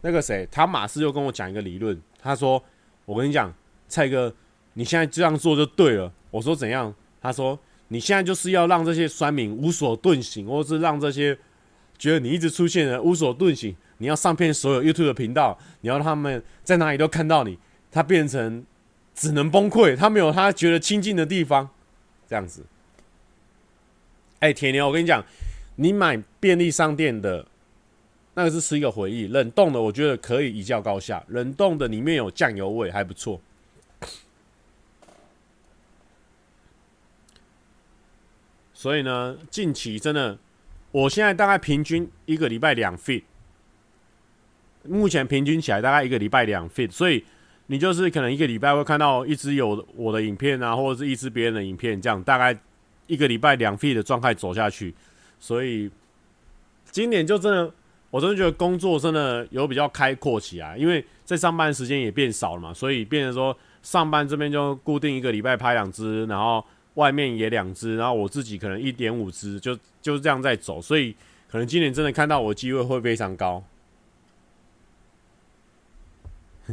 那个谁，他马斯又跟我讲一个理论，他说：“我跟你讲，蔡哥。”你现在这样做就对了。我说怎样？他说你现在就是要让这些酸民无所遁形，或者是让这些觉得你一直出现的无所遁形。你要上遍所有 YouTube 的频道，你要他们在哪里都看到你，他变成只能崩溃，他没有他觉得亲近的地方，这样子。哎，铁牛，我跟你讲，你买便利商店的那个是吃一个回忆，冷冻的我觉得可以一较高下，冷冻的里面有酱油味，还不错。所以呢，近期真的，我现在大概平均一个礼拜两 feed，目前平均起来大概一个礼拜两 feed，所以你就是可能一个礼拜会看到一支有我的影片啊，或者是一支别人的影片，这样大概一个礼拜两 feed 的状态走下去。所以今年就真的，我真的觉得工作真的有比较开阔起来，因为在上班时间也变少了嘛，所以变成说上班这边就固定一个礼拜拍两支，然后。外面也两只，然后我自己可能一点五只，就就是这样在走，所以可能今年真的看到我机会会非常高。(laughs)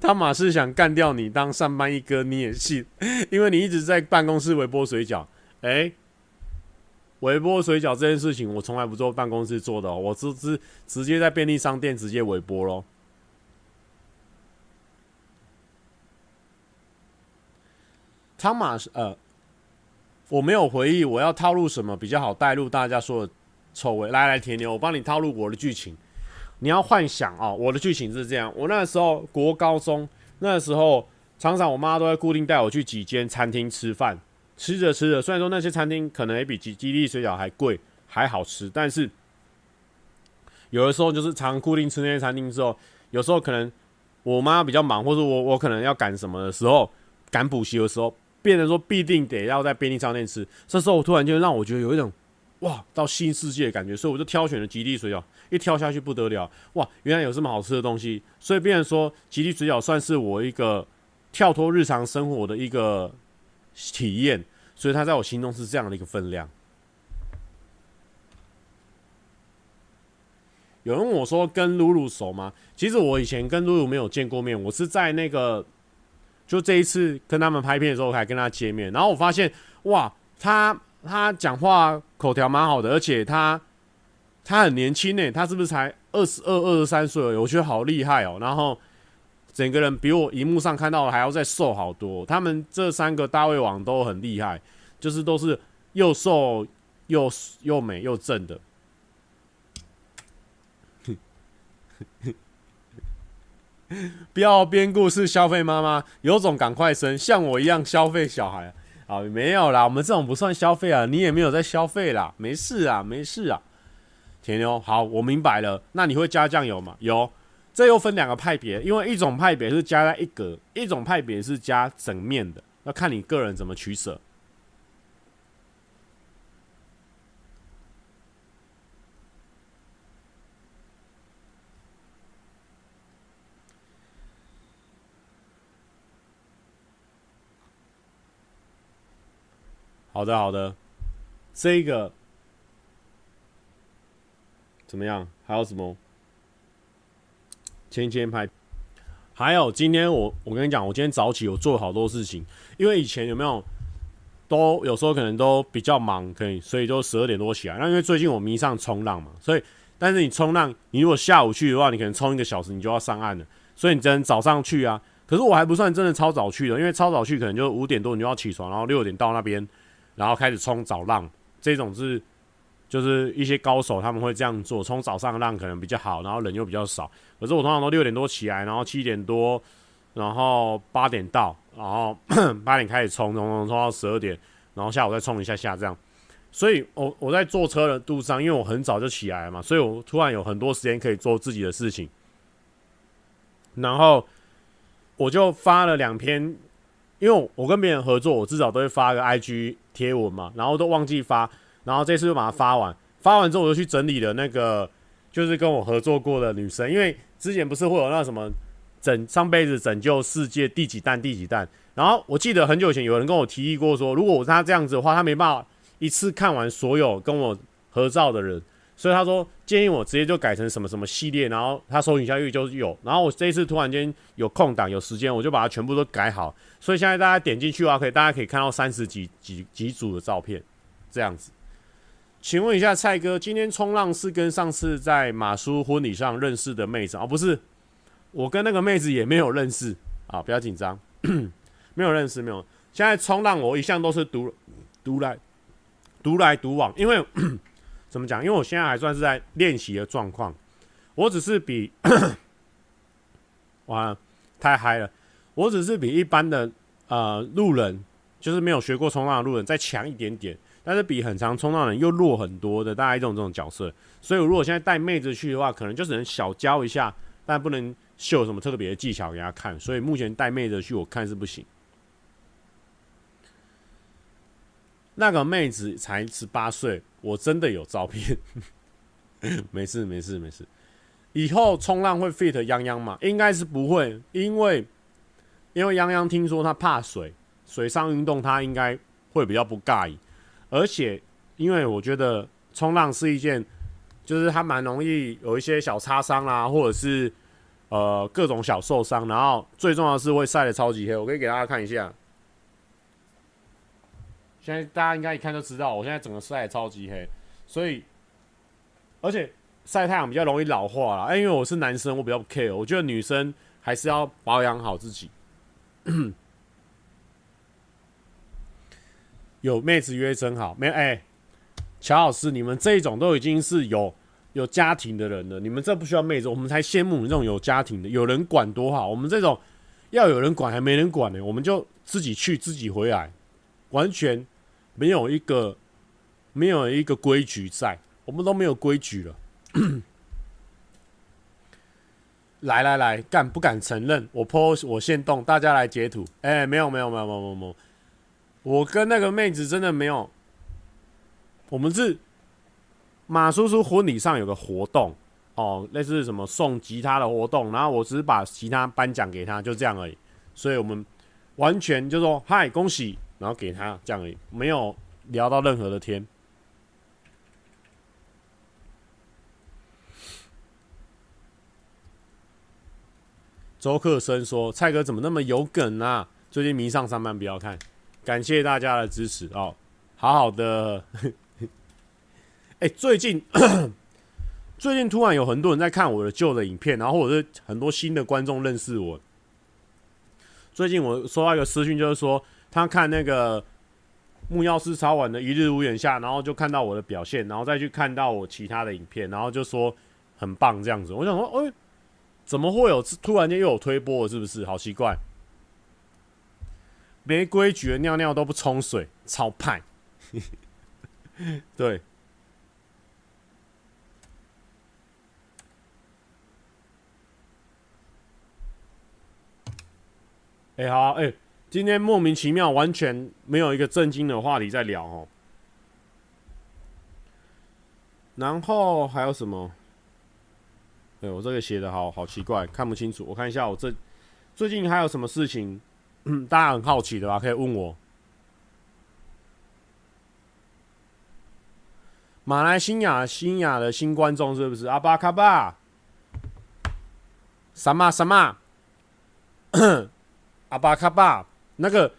他马是想干掉你当上班一哥，你也信？因为你一直在办公室微波水饺。哎，微波水饺这件事情我从来不做办公室做的，我直直直接在便利商店直接微波咯。汤马是呃，我没有回忆，我要套路什么比较好带入大家说的臭味？来来，铁牛，我帮你套路我的剧情。你要幻想啊、哦，我的剧情是这样：我那时候国高中，那时候常常我妈都会固定带我去几间餐厅吃饭，吃着吃着，虽然说那些餐厅可能也比吉吉利水饺还贵，还好吃，但是有的时候就是常固定吃那些餐厅之后，有时候可能我妈比较忙，或者我我可能要赶什么的时候，赶补习的时候。变成说必定得要在便利商店吃，这时候突然就让我觉得有一种哇到新世界的感觉，所以我就挑选了吉利水饺，一挑下去不得了，哇，原来有这么好吃的东西，所以变成说吉利水饺算是我一个跳脱日常生活的一个体验，所以它在我心中是这样的一个分量。有人问我说跟露露熟吗？其实我以前跟露露没有见过面，我是在那个。就这一次跟他们拍片的时候，还跟他见面，然后我发现，哇，他他讲话口条蛮好的，而且他他很年轻呢，他是不是才二十二、二十三岁？我觉得好厉害哦。然后整个人比我荧幕上看到的还要再瘦好多。他们这三个大胃王都很厉害，就是都是又瘦又又美又正的。(laughs) (laughs) 不要编故事消费妈妈，有种赶快生，像我一样消费小孩啊！没有啦，我们这种不算消费啊，你也没有在消费啦，没事啊，没事啊。铁牛，好，我明白了。那你会加酱油吗？有，这又分两个派别，因为一种派别是加在一格，一种派别是加整面的，要看你个人怎么取舍。好的，好的，这个怎么样？还有什么？前前拍，还有今天我我跟你讲，我今天早起我做好多事情，因为以前有没有都有时候可能都比较忙，可以，所以就十二点多起来。那因为最近我迷上冲浪嘛，所以但是你冲浪，你如果下午去的话，你可能冲一个小时，你就要上岸了，所以你只能早上去啊。可是我还不算真的超早去的，因为超早去可能就五点多你就要起床，然后六点到那边。然后开始冲早浪，这种是就是一些高手他们会这样做，冲早上浪可能比较好，然后人又比较少。可是我通常都六点多起来，然后七点多，然后八点到，然后 (coughs) 八点开始冲，冲冲冲到十二点，然后下午再冲一下下这样。所以我我在坐车的路上，因为我很早就起来嘛，所以我突然有很多时间可以做自己的事情。然后。我就发了两篇，因为我跟别人合作，我至少都会发个 IG 贴文嘛，然后都忘记发，然后这次就把它发完，发完之后我就去整理了那个，就是跟我合作过的女生，因为之前不是会有那什么拯上辈子拯救世界第几弹第几弹，然后我记得很久以前有人跟我提议过说，如果我他这样子的话，他没办法一次看完所有跟我合照的人。所以他说建议我直接就改成什么什么系列，然后他收影效率就有。然后我这一次突然间有空档有时间，我就把它全部都改好。所以现在大家点进去的话，可以大家可以看到三十几几几组的照片，这样子。请问一下蔡哥，今天冲浪是跟上次在马叔婚礼上认识的妹子啊？不是，我跟那个妹子也没有认识啊，不要紧张，(coughs) 没有认识，没有。现在冲浪我一向都是独独来独来独往，因为。怎么讲？因为我现在还算是在练习的状况，我只是比，(coughs) 哇，太嗨了！我只是比一般的呃路人，就是没有学过冲浪的路人再强一点点，但是比很常冲浪人又弱很多的，大概这种这种角色。所以我，如果现在带妹子去的话，可能就只能小教一下，但不能秀什么特别的技巧给她看。所以目前带妹子去，我看是不行。那个妹子才十八岁，我真的有照片。(laughs) 没事没事没事，以后冲浪会 fit 泱泱吗？应该是不会，因为因为泱泱听说他怕水，水上运动他应该会比较不介意。而且因为我觉得冲浪是一件，就是他蛮容易有一些小擦伤啊，或者是呃各种小受伤，然后最重要的是会晒得超级黑。我可以给大家看一下。现在大家应该一看就知道，我现在整个晒超级黑，所以而且晒太阳比较容易老化啦。哎，因为我是男生，我比较 care。我觉得女生还是要保养好自己。(coughs) 有妹子约真好，没有？哎，乔老师，你们这种都已经是有有家庭的人了，你们这不需要妹子，我们才羡慕你这种有家庭的，有人管多好。我们这种要有人管还没人管呢，我们就自己去自己回来，完全。没有一个，没有一个规矩在，我们都没有规矩了。来 (coughs) 来来，敢不敢承认？我 po 我先动，大家来截图。哎、欸，没有没有没有没有没有没有，我跟那个妹子真的没有。我们是马叔叔婚礼上有个活动哦，类似什么送吉他的活动，然后我只是把吉他颁奖给他，就这样而已。所以我们完全就说嗨，恭喜。然后给他这样而已，没有聊到任何的天。周克生说：“蔡哥怎么那么有梗啊？最近迷上上班不要看，感谢大家的支持哦。好好的，(laughs) 哎，最近 (clears throat) 最近突然有很多人在看我的旧的影片，然后或者是很多新的观众认识我。最近我收到一个私讯，就是说。”他看那个木曜师超玩的一日屋檐下，然后就看到我的表现，然后再去看到我其他的影片，然后就说很棒这样子。我想说，哎、怎么会有突然间又有推播了？是不是？好奇怪，没规矩的尿尿都不冲水，超派。(laughs) 对。哎、好、哎、今天莫名其妙，完全没有一个正经的话题在聊哦。然后还有什么？哎，我这个写的好好奇怪，看不清楚。我看一下，我这最近还有什么事情，(coughs) 大家很好奇的吧？可以问我。马来西亚新亚的新观众是不是阿巴卡巴？什么什么？(coughs) 阿巴卡巴。那个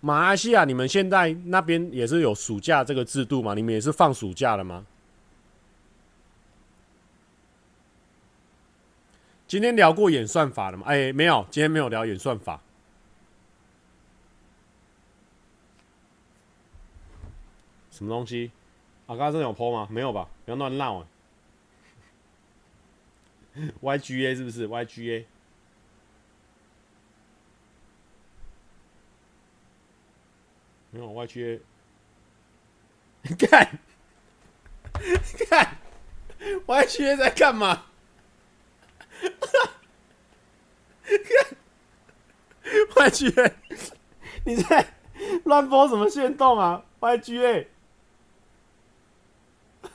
马来西亚，你们现在那边也是有暑假这个制度吗？你们也是放暑假了吗？今天聊过演算法了吗？哎，没有，今天没有聊演算法。什么东西？啊，刚刚真的有泼吗？没有吧？不要乱闹啊！(laughs) YGA 是不是？YGA。没有 YGA，你看，看，YGA (laughs) 在干嘛？(laughs) 看，YGA，你在乱播什么炫动啊？YGA，(laughs)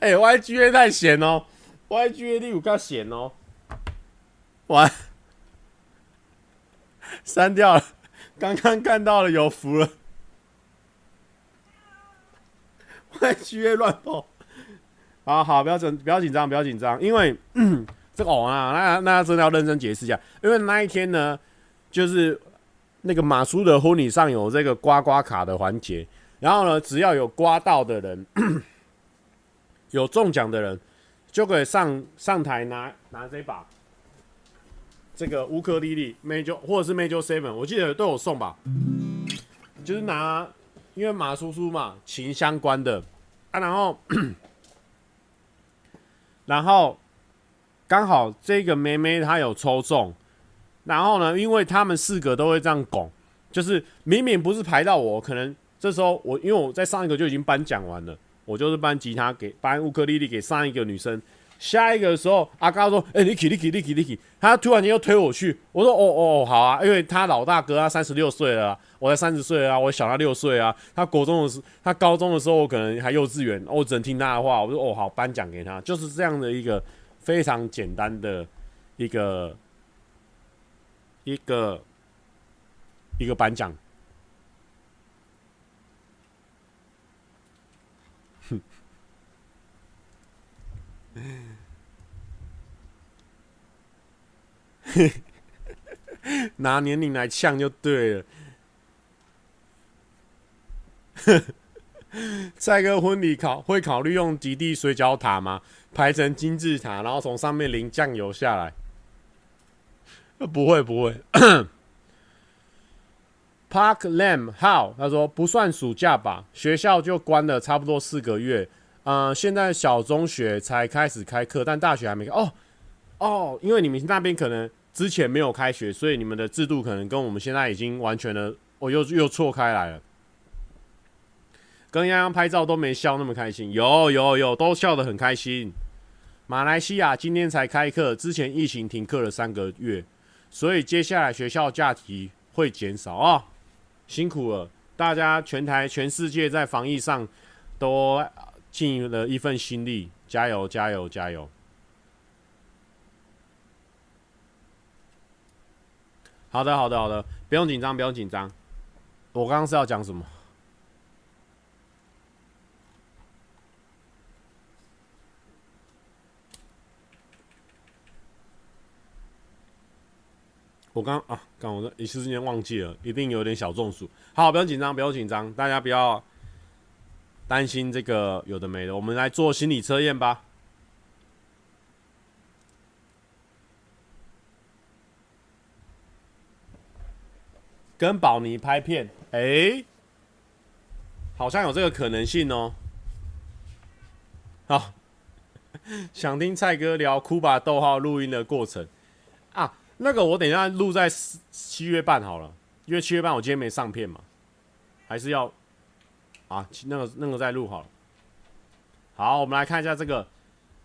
哎、，YGA 太闲哦。，YGA 第五较闲哦，完，删掉了，刚刚看到了，有福了，YGA 乱跑。好好，不要紧，不要紧张，不要紧张，因为 (clears throat) 这个哦啊，那那真的要认真解释一下，因为那一天呢，就是那个马叔的婚礼上有这个刮刮卡的环节，然后呢，只要有刮到的人，(clears throat) 有中奖的人，就可以上上台拿拿这把这个乌克丽丽 Major 或者是 Major Seven，我记得都有送吧，就是拿，因为马叔叔嘛，琴相关的啊，然后。(coughs) 然后刚好这个妹妹她有抽中，然后呢，因为他们四个都会这样拱，就是明明不是排到我，可能这时候我因为我在上一个就已经颁奖完了，我就是颁吉他给颁乌克丽丽给上一个女生，下一个的时候阿高说：“哎，你起，你起，你起，你起。”他突然间又推我去，我说：“哦哦，好啊，因为他老大哥他三十六岁了，我才三十岁啊，我小他六岁啊，他国中的时，他高中的时候我可能还幼稚园，我只能听他的话。”我说：“哦，好，颁奖给他，就是这样的一个。”非常简单的一个一个一个颁奖，(laughs) 拿年龄来呛就对了。(laughs) 蔡哥婚礼考会考虑用极地水饺塔吗？排成金字塔，然后从上面淋酱油下来。不会不会。(coughs) Park Lam How 他说不算暑假吧，学校就关了差不多四个月。呃，现在小中学才开始开课，但大学还没开。哦哦，因为你们那边可能之前没有开学，所以你们的制度可能跟我们现在已经完全的，哦，又又错开来了。跟洋洋拍照都没笑那么开心，有有有，都笑得很开心。马来西亚今天才开课，之前疫情停课了三个月，所以接下来学校假期会减少啊、哦，辛苦了大家，全台全世界在防疫上都尽了一份心力，加油加油加油！好的好的好的，不用紧张不用紧张，我刚刚是要讲什么？我刚啊，刚我一时间忘记了，一定有点小中暑。好，不用紧张，不用紧张，大家不要担心这个有的没的。我们来做心理测验吧。跟宝妮拍片，哎、好像有这个可能性哦。好，想听蔡哥聊酷吧逗号录音的过程啊。那个我等一下录在七月半好了，因为七月半我今天没上片嘛，还是要啊，那个那个再录好了。好，我们来看一下这个，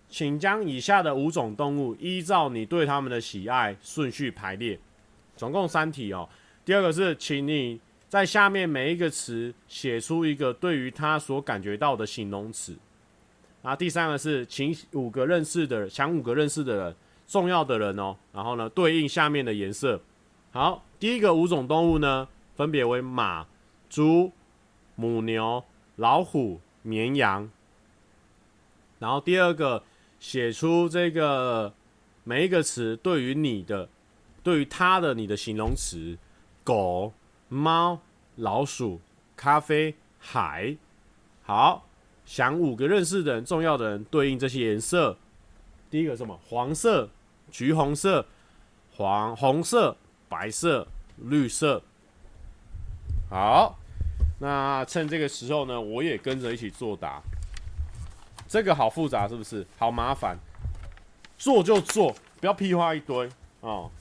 请将以下的五种动物依照你对它们的喜爱顺序排列，总共三题哦。第二个是，请你在下面每一个词写出一个对于它所感觉到的形容词。啊，第三个是，请五个认识的人，想五个认识的人。重要的人哦，然后呢，对应下面的颜色。好，第一个五种动物呢，分别为马、猪、母牛、老虎、绵羊。然后第二个，写出这个每一个词对于你的、对于他的你的形容词：狗、猫、老鼠、咖啡、海。好，想五个认识的人、重要的人，对应这些颜色。第一个什么？黄色。橘红色、黄红色、白色、绿色。好，那趁这个时候呢，我也跟着一起作答。这个好复杂，是不是？好麻烦。做就做，不要屁话一堆哦。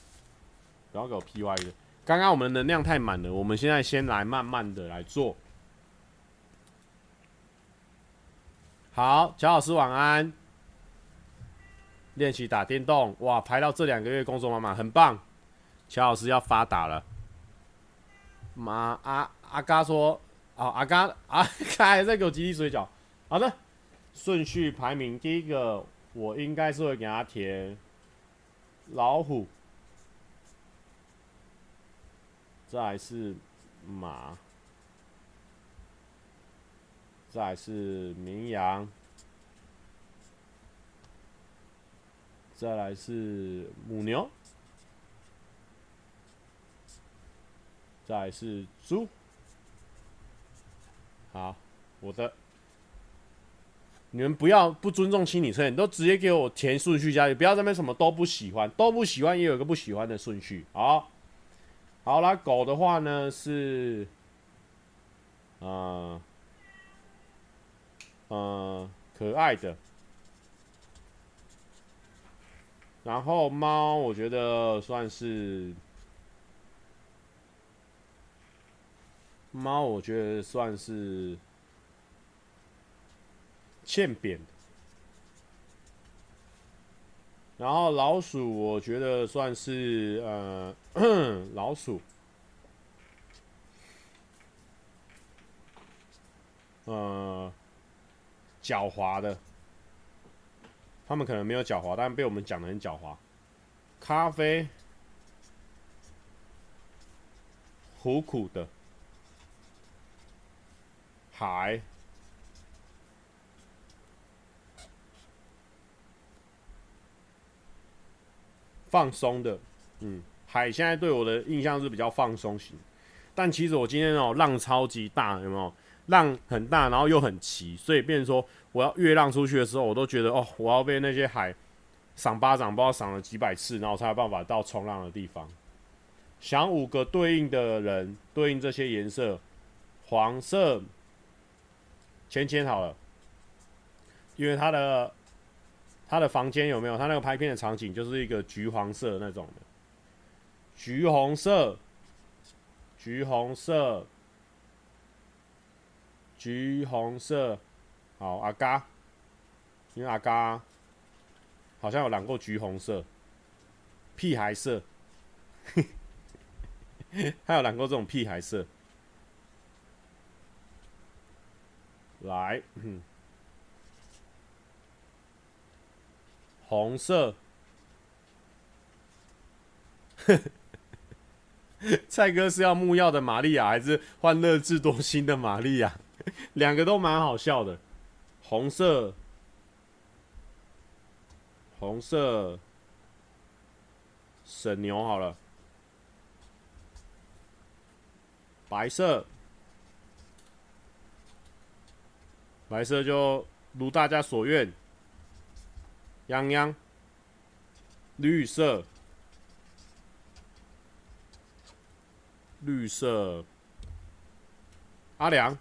不要给我屁话一堆。刚刚我们能量太满了，我们现在先来慢慢的来做。好，乔老师晚安。练习打电动，哇，排到这两个月工作满满，很棒。乔老师要发达了。马阿阿嘎说，哦，阿嘎 (laughs) 阿嘎还在给我吉利水饺。好的，顺序排名第一个，我应该是会给他填老虎，再是马，再是绵羊。再来是母牛，再来是猪。好，我的，你们不要不尊重心理测验，你都直接给我填顺序下去，不要在那边什么都不喜欢，都不喜欢也有个不喜欢的顺序。好，好啦，狗的话呢是，呃，呃，可爱的。然后猫，我觉得算是猫，我觉得算是欠扁。然后老鼠，我觉得算是呃 (clears throat) 老鼠，呃狡猾的。他们可能没有狡猾，但被我们讲的很狡猾。咖啡，苦苦的。海，放松的。嗯，海现在对我的印象是比较放松型，但其实我今天哦浪超级大，有没有？浪很大，然后又很齐，所以变成说。我要越浪出去的时候，我都觉得哦，我要被那些海赏巴掌，不知道赏了几百次，然后才有办法到冲浪的地方。想五个对应的人，对应这些颜色，黄色，浅浅好了，因为他的他的房间有没有？他那个拍片的场景就是一个橘黄色的那种的，橘红色，橘红色，橘红色。好，阿嘎，因为阿嘎好像有染过橘红色，屁孩色，(laughs) 他有染过这种屁孩色。来，嗯，(coughs) 红色，(laughs) 蔡哥是要木曜的玛利亚，还是欢乐智多星的玛利亚？(laughs) 两个都蛮好笑的。红色，红色，神牛好了。白色，白色就如大家所愿。泱泱，绿色，绿色，阿良。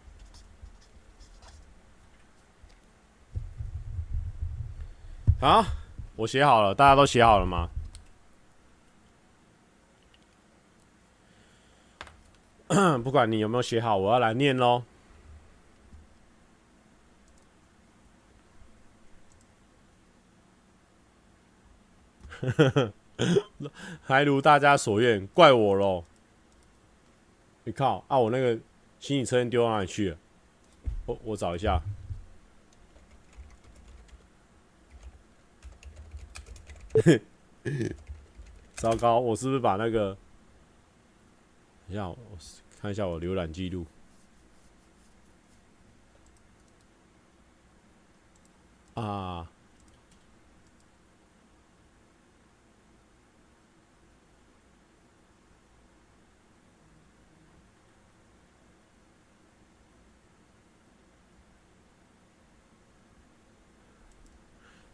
啊，我写好了，大家都写好了吗？(coughs) 不管你有没有写好，我要来念喽。(laughs) 还如大家所愿，怪我喽！你靠啊！我那个行李车丢到哪里去了？我我找一下。(laughs) 糟糕，我是不是把那个？等一下，我看一下我浏览记录。啊！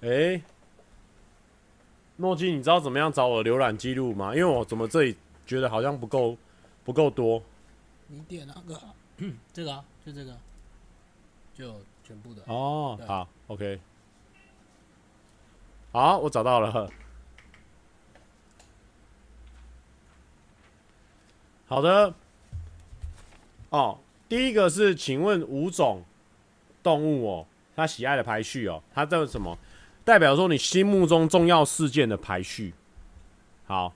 哎、欸。诺基，你知道怎么样找我浏览记录吗？因为我怎么这里觉得好像不够不够多。你点那个？(clears throat) 这个啊，就这个，就全部的。哦，好，OK。好，我找到了。好的。哦，第一个是，请问五种动物哦，他喜爱的排序哦，他叫什么？代表说你心目中重要事件的排序。好，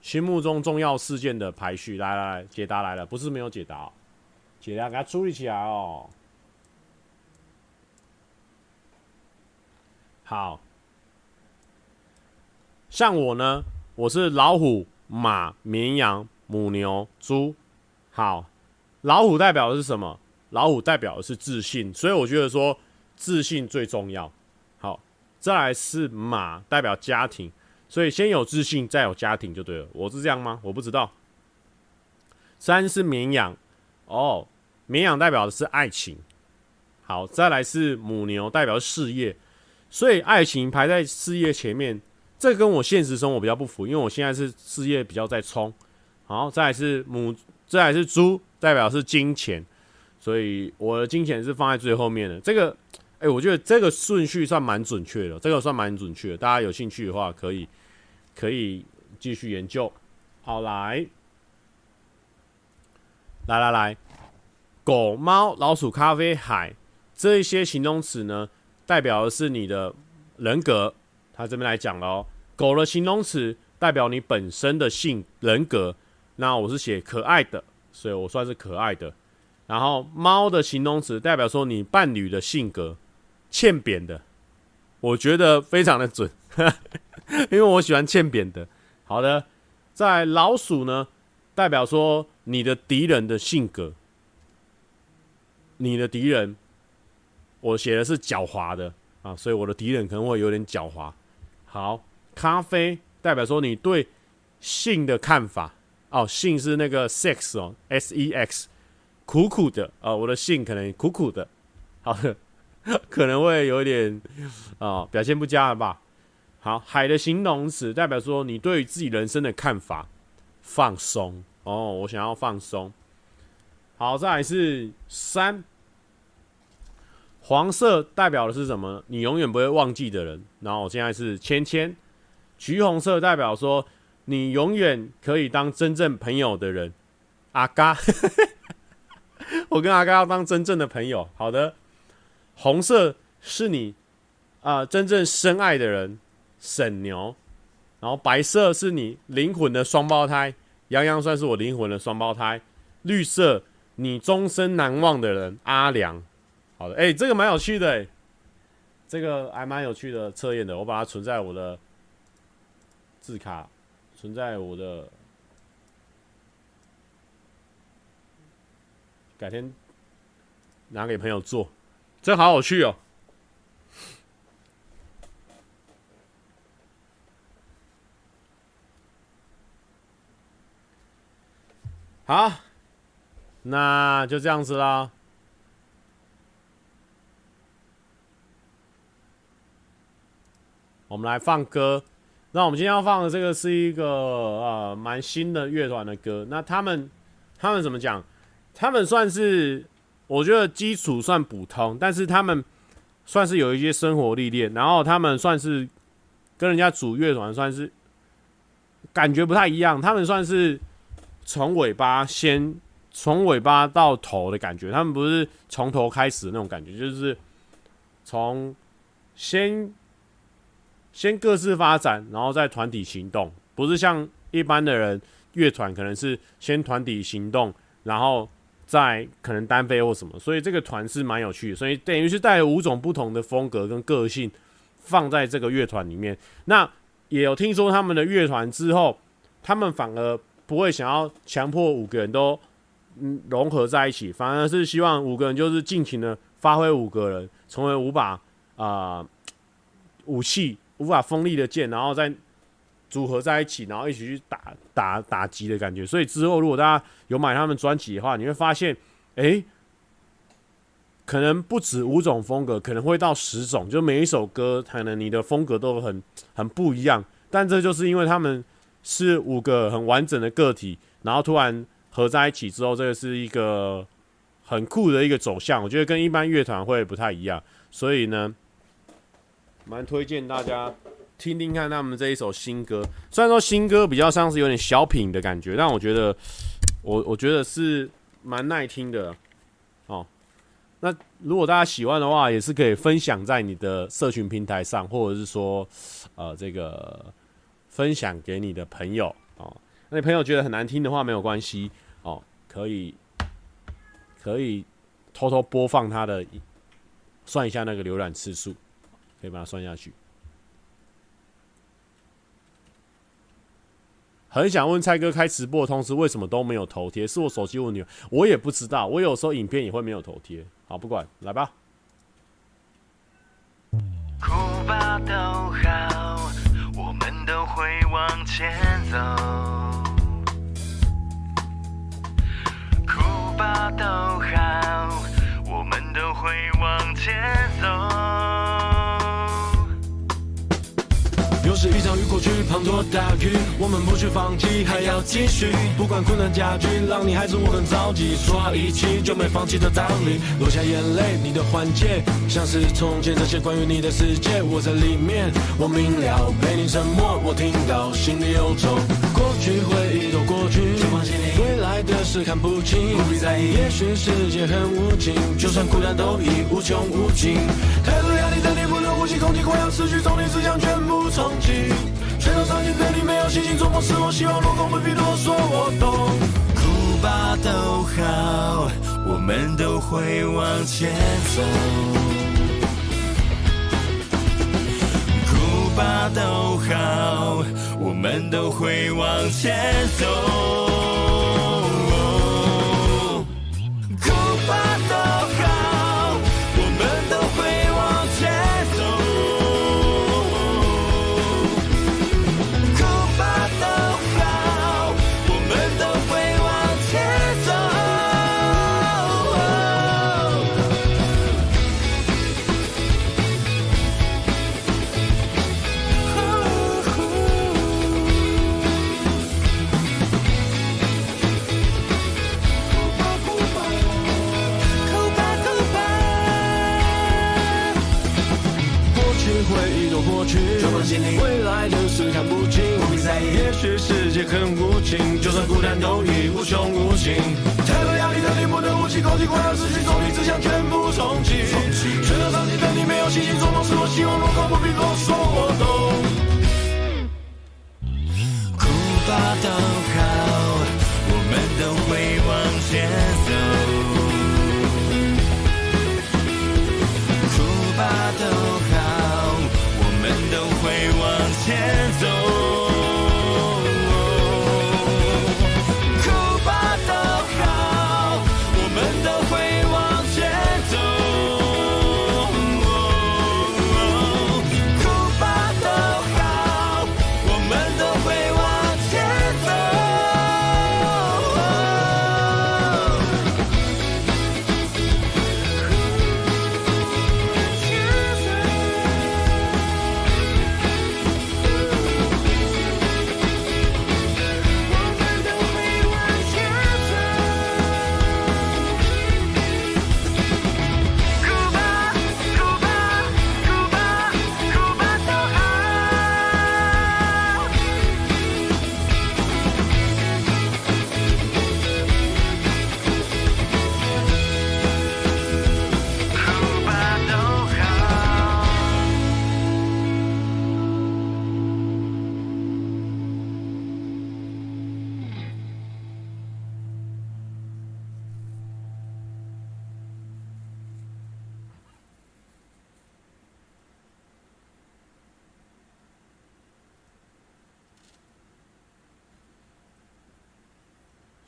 心目中重要事件的排序，来来来，解答来了，不是没有解答，解答给他处理起来哦。好，像我呢，我是老虎、马、绵羊、母牛、猪。好，老虎代表的是什么？老虎代表的是自信，所以我觉得说自信最重要。再来是马，代表家庭，所以先有自信，再有家庭就对了。我是这样吗？我不知道。三是绵羊，哦，绵羊代表的是爱情。好，再来是母牛，代表事业，所以爱情排在事业前面，这跟我现实生活比较不符，因为我现在是事业比较在冲。好，再来是母。再来是猪，代表是金钱，所以我的金钱是放在最后面的。这个，哎，我觉得这个顺序算蛮准确的，这个算蛮准确。大家有兴趣的话，可以可以继续研究。好，来，来来来，狗、猫、老鼠、咖啡、海这一些形容词呢，代表的是你的人格。他这边来讲了哦，狗的形容词代表你本身的性人格。那我是写可爱的，所以我算是可爱的。然后猫的形容词代表说你伴侣的性格，欠扁的，我觉得非常的准，(laughs) 因为我喜欢欠扁的。好的，在老鼠呢，代表说你的敌人的性格，你的敌人，我写的是狡猾的啊，所以我的敌人可能会有点狡猾。好，咖啡代表说你对性的看法。哦，性是那个 sex 哦，s e x，苦苦的啊、我的性可能苦苦的，好的，(laughs) 可能会有点啊、哦、表现不佳了吧。好，海的形容词代表说你对于自己人生的看法，放松哦，我想要放松。好，再来是三，黄色代表的是什么？你永远不会忘记的人。然后我现在是芊芊，橘红色代表说。你永远可以当真正朋友的人，阿嘎，(laughs) 我跟阿嘎要当真正的朋友。好的，红色是你啊、真正深爱的人，沈牛。然后白色是你灵魂的双胞胎，杨洋算是我灵魂的双胞胎。绿色你终身难忘的人，阿良。好的，哎、这个蛮有趣的、欸，这个还蛮有趣的测验的，我把它存在我的字卡。存在我的，改天拿给朋友做，这好有趣哦。好，那就这样子啦。我们来放歌。那我们今天要放的这个是一个呃蛮新的乐团的歌。那他们他们怎么讲？他们算是我觉得基础算普通，但是他们算是有一些生活历练。然后他们算是跟人家组乐团算是感觉不太一样。他们算是从尾巴先从尾巴到头的感觉。他们不是从头开始那种感觉，就是从先。先各自发展，然后再团体行动，不是像一般的人乐团可能是先团体行动，然后在可能单飞或什么。所以这个团是蛮有趣的，所以等于是带了五种不同的风格跟个性放在这个乐团里面。那也有听说他们的乐团之后，他们反而不会想要强迫五个人都嗯融合在一起，反而是希望五个人就是尽情的发挥五个人，成为五把啊、武器。无法锋利的剑，然后再组合在一起，然后一起去打打打击的感觉。所以之后如果大家有买他们专辑的话，你会发现，哎、可能不止五种风格，可能会到十种。就每一首歌，可能你的风格都很很不一样。但这就是因为他们是五个很完整的个体，然后突然合在一起之后，这个是一个很酷的一个走向。我觉得跟一般乐团会不太一样，所以呢。蛮推荐大家听听看他们这一首新歌，虽然说新歌比较像是有点小品的感觉，但我觉得我我觉得是蛮耐听的哦。那如果大家喜欢的话，也是可以分享在你的社群平台上，或者是说，呃，这个分享给你的朋友哦。那你朋友觉得很难听的话，没有关系哦，可以可以偷偷播放他的，算一下那个浏览次数，可以把它算下去。很想问蔡哥开直播的同时为什么都没有头贴？是我手机问题？我也不知道。我有时候影片也会没有头贴。好，不管，来吧。哭吧都好，我们都会往前走。哭吧都好，我们都会往前走。又是一场雨过去，滂沱大雨，我们不去放弃，还要继续。不管困难加剧，让你还是我很着急。说好一起就没放弃的道理，落下眼泪，你的缓解，像是从前这些关于你的世界，我在里面，我明了，被你沉默，我听到心里忧愁。过去回忆都过去，未来的事看不清，不必在意。也许世界很无情，就算孤单都已无穷无尽。呼吸，空气快要失去，从你只想全部重。全都伤心对你没有信心，做梦是我希望落空，不必多说，我懂。哭吧都好，我们都会往前走。哭吧都好，我们都会往前走。世界很无情，就算孤单都已无穷无尽。太多压力让你不能呼吸，空气快要失去，总你只想全部重启。全都伤心的你没有信心，做梦是我希望落空，不必多说，我懂。哭吧都好，我们都会往前走。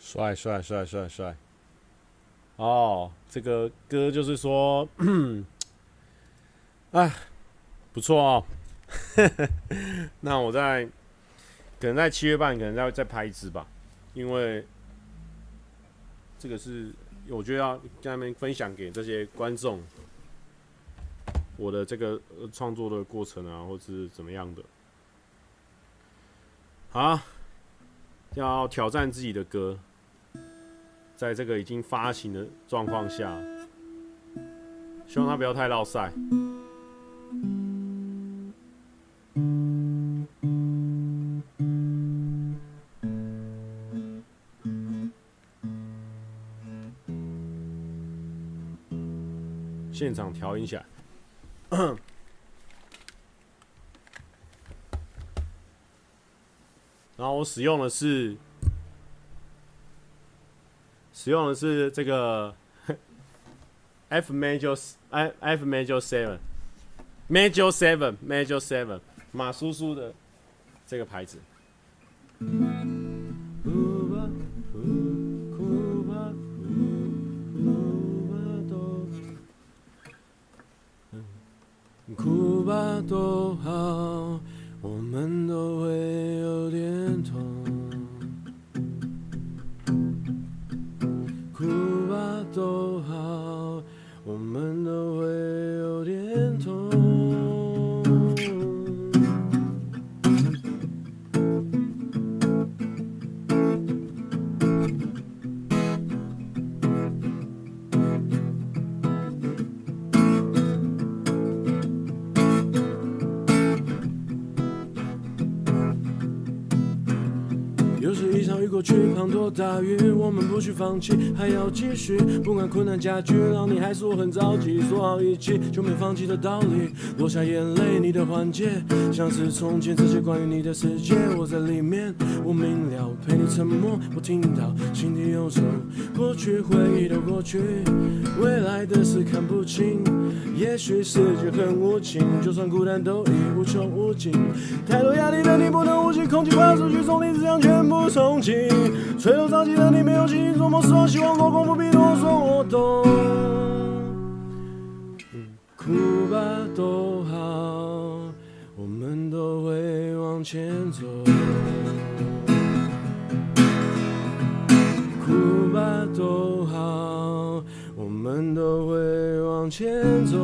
帅帅帅帅帅！哦，这个歌就是说，哎，不错哦。(laughs) 那我在可能在七月半，可能再再拍一支吧，因为这个是我觉得要跟他们分享给这些观众我的这个创作的过程啊，或是怎么样的。好，要挑战自己的歌。在这个已经发行的状况下，希望它不要太落赛。现场调音起来。(clears throat) 然后我使用的是，使用的是这个 F major F F major seven major seven major seven 马叔叔的这个牌子。放弃，还要继续。不管困难加剧，让你还是我很着急。说好一起就没放弃的道理。落下眼泪，你的环节像是从前这些关于你的世界，我在里面，我明了，陪你沉默，我听到心底忧愁。过去回忆都过去，未来的事看不清。也许世界很无情，就算孤单都已无穷无尽。太多压力让你不能呼吸，空气快要失去，从你只想全部重启。垂头丧气的你没有信心，做梦失望，希望落空，不必多说，我懂。哭吧，都好，我们都会往前走。哭吧，都好，我们都会往前走。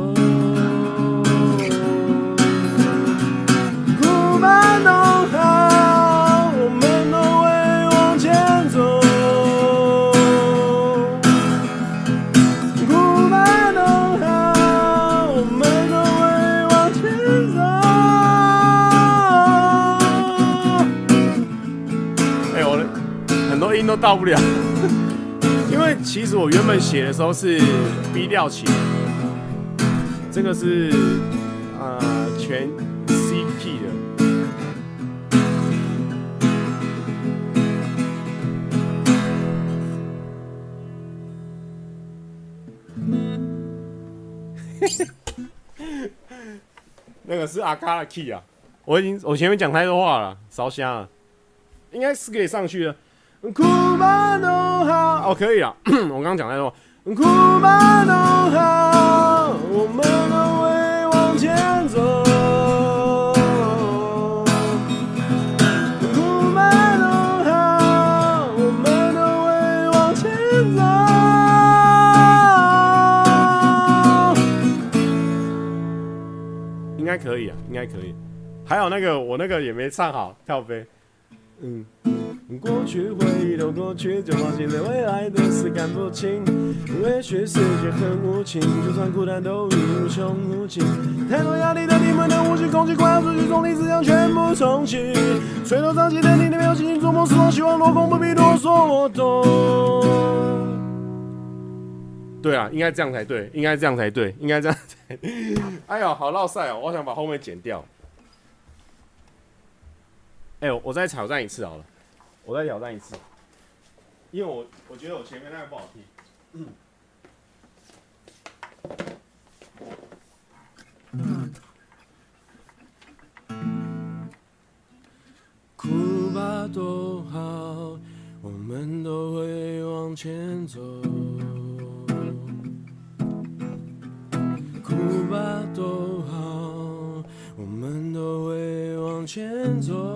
到不了，(laughs) 因为其实我原本写的时候是 B 调起，这个是呃全 C key 的。(laughs) 那个是阿卡的 key 啊，我已经我前面讲太多话了，烧香了，应该是可以上去的。哭吧都好，哦，可以了。(clears throat) 我刚刚讲太多。哭吧都好，我们都会往前走。哭吧都好，我们都会往前走。应该可以啊，应该可以。还有那个，我那个也没唱好，跳飞。嗯。过去回忆都过去，就放弃对未来的事看不清。也许世界很无情，就算孤单都已无穷无尽。太多压力的你们的呼吸，空气快要失去，从你只想全部重启。垂头丧气的你，你没有信心，做梦失望，希望落空，不必多说，我懂。对啊，应该这样才对，应该这样才对，应该这样才。(laughs) 哎呦，好绕赛哦！我想把后面剪掉。哎，我再挑战一次好了。我再挑战一次，因为我我觉得我前面那个不好听。哭吧，多好，我们都会往前走。哭吧，多好，我们都会往前走。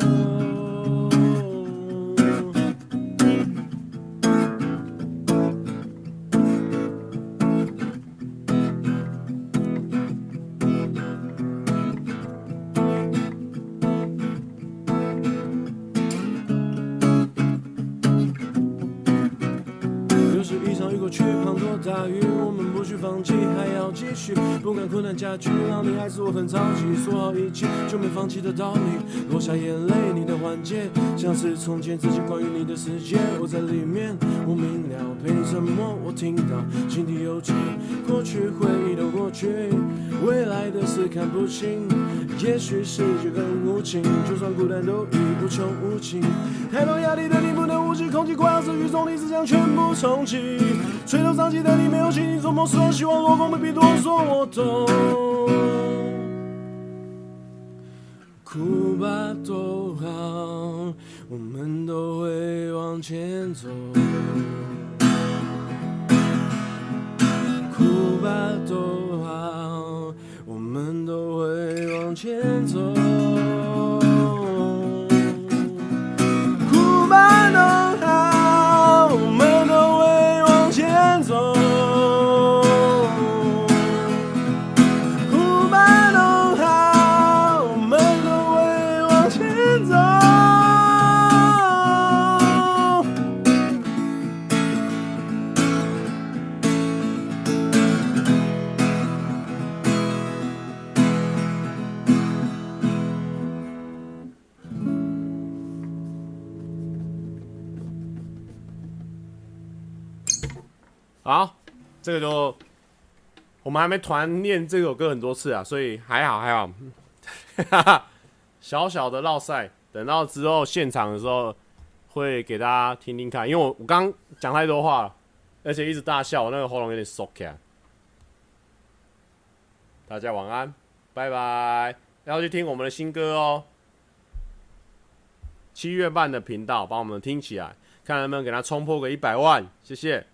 下去，让你还是我很着急。说好一起就没放弃的道理。落下眼泪，你的环节像是从前自己关于你的世界。我在里面，我明了，陪你沉默，我听到心底有情。过去回忆都过去。未来的事看不清，也许世界很无情，就算孤单都已无穷无尽。太多压力的你不能呼吸，空气快要失去重力，思想全部重启。垂头丧气的你没有信心，做梦时候希望落空，不必多说，我懂。哭吧都好，我们都会往前走。哭吧都好，我们都会往前走。好，这个就我们还没团练这首歌很多次啊，所以还好还好。哈哈，小小的绕赛，等到之后现场的时候会给大家听听看，因为我我刚讲太多话了，而且一直大笑，我那个喉咙有点缩起来。大家晚安，拜拜，要去听我们的新歌哦。七月半的频道，帮我们听起来，看能不能给他冲破个一百万，谢谢。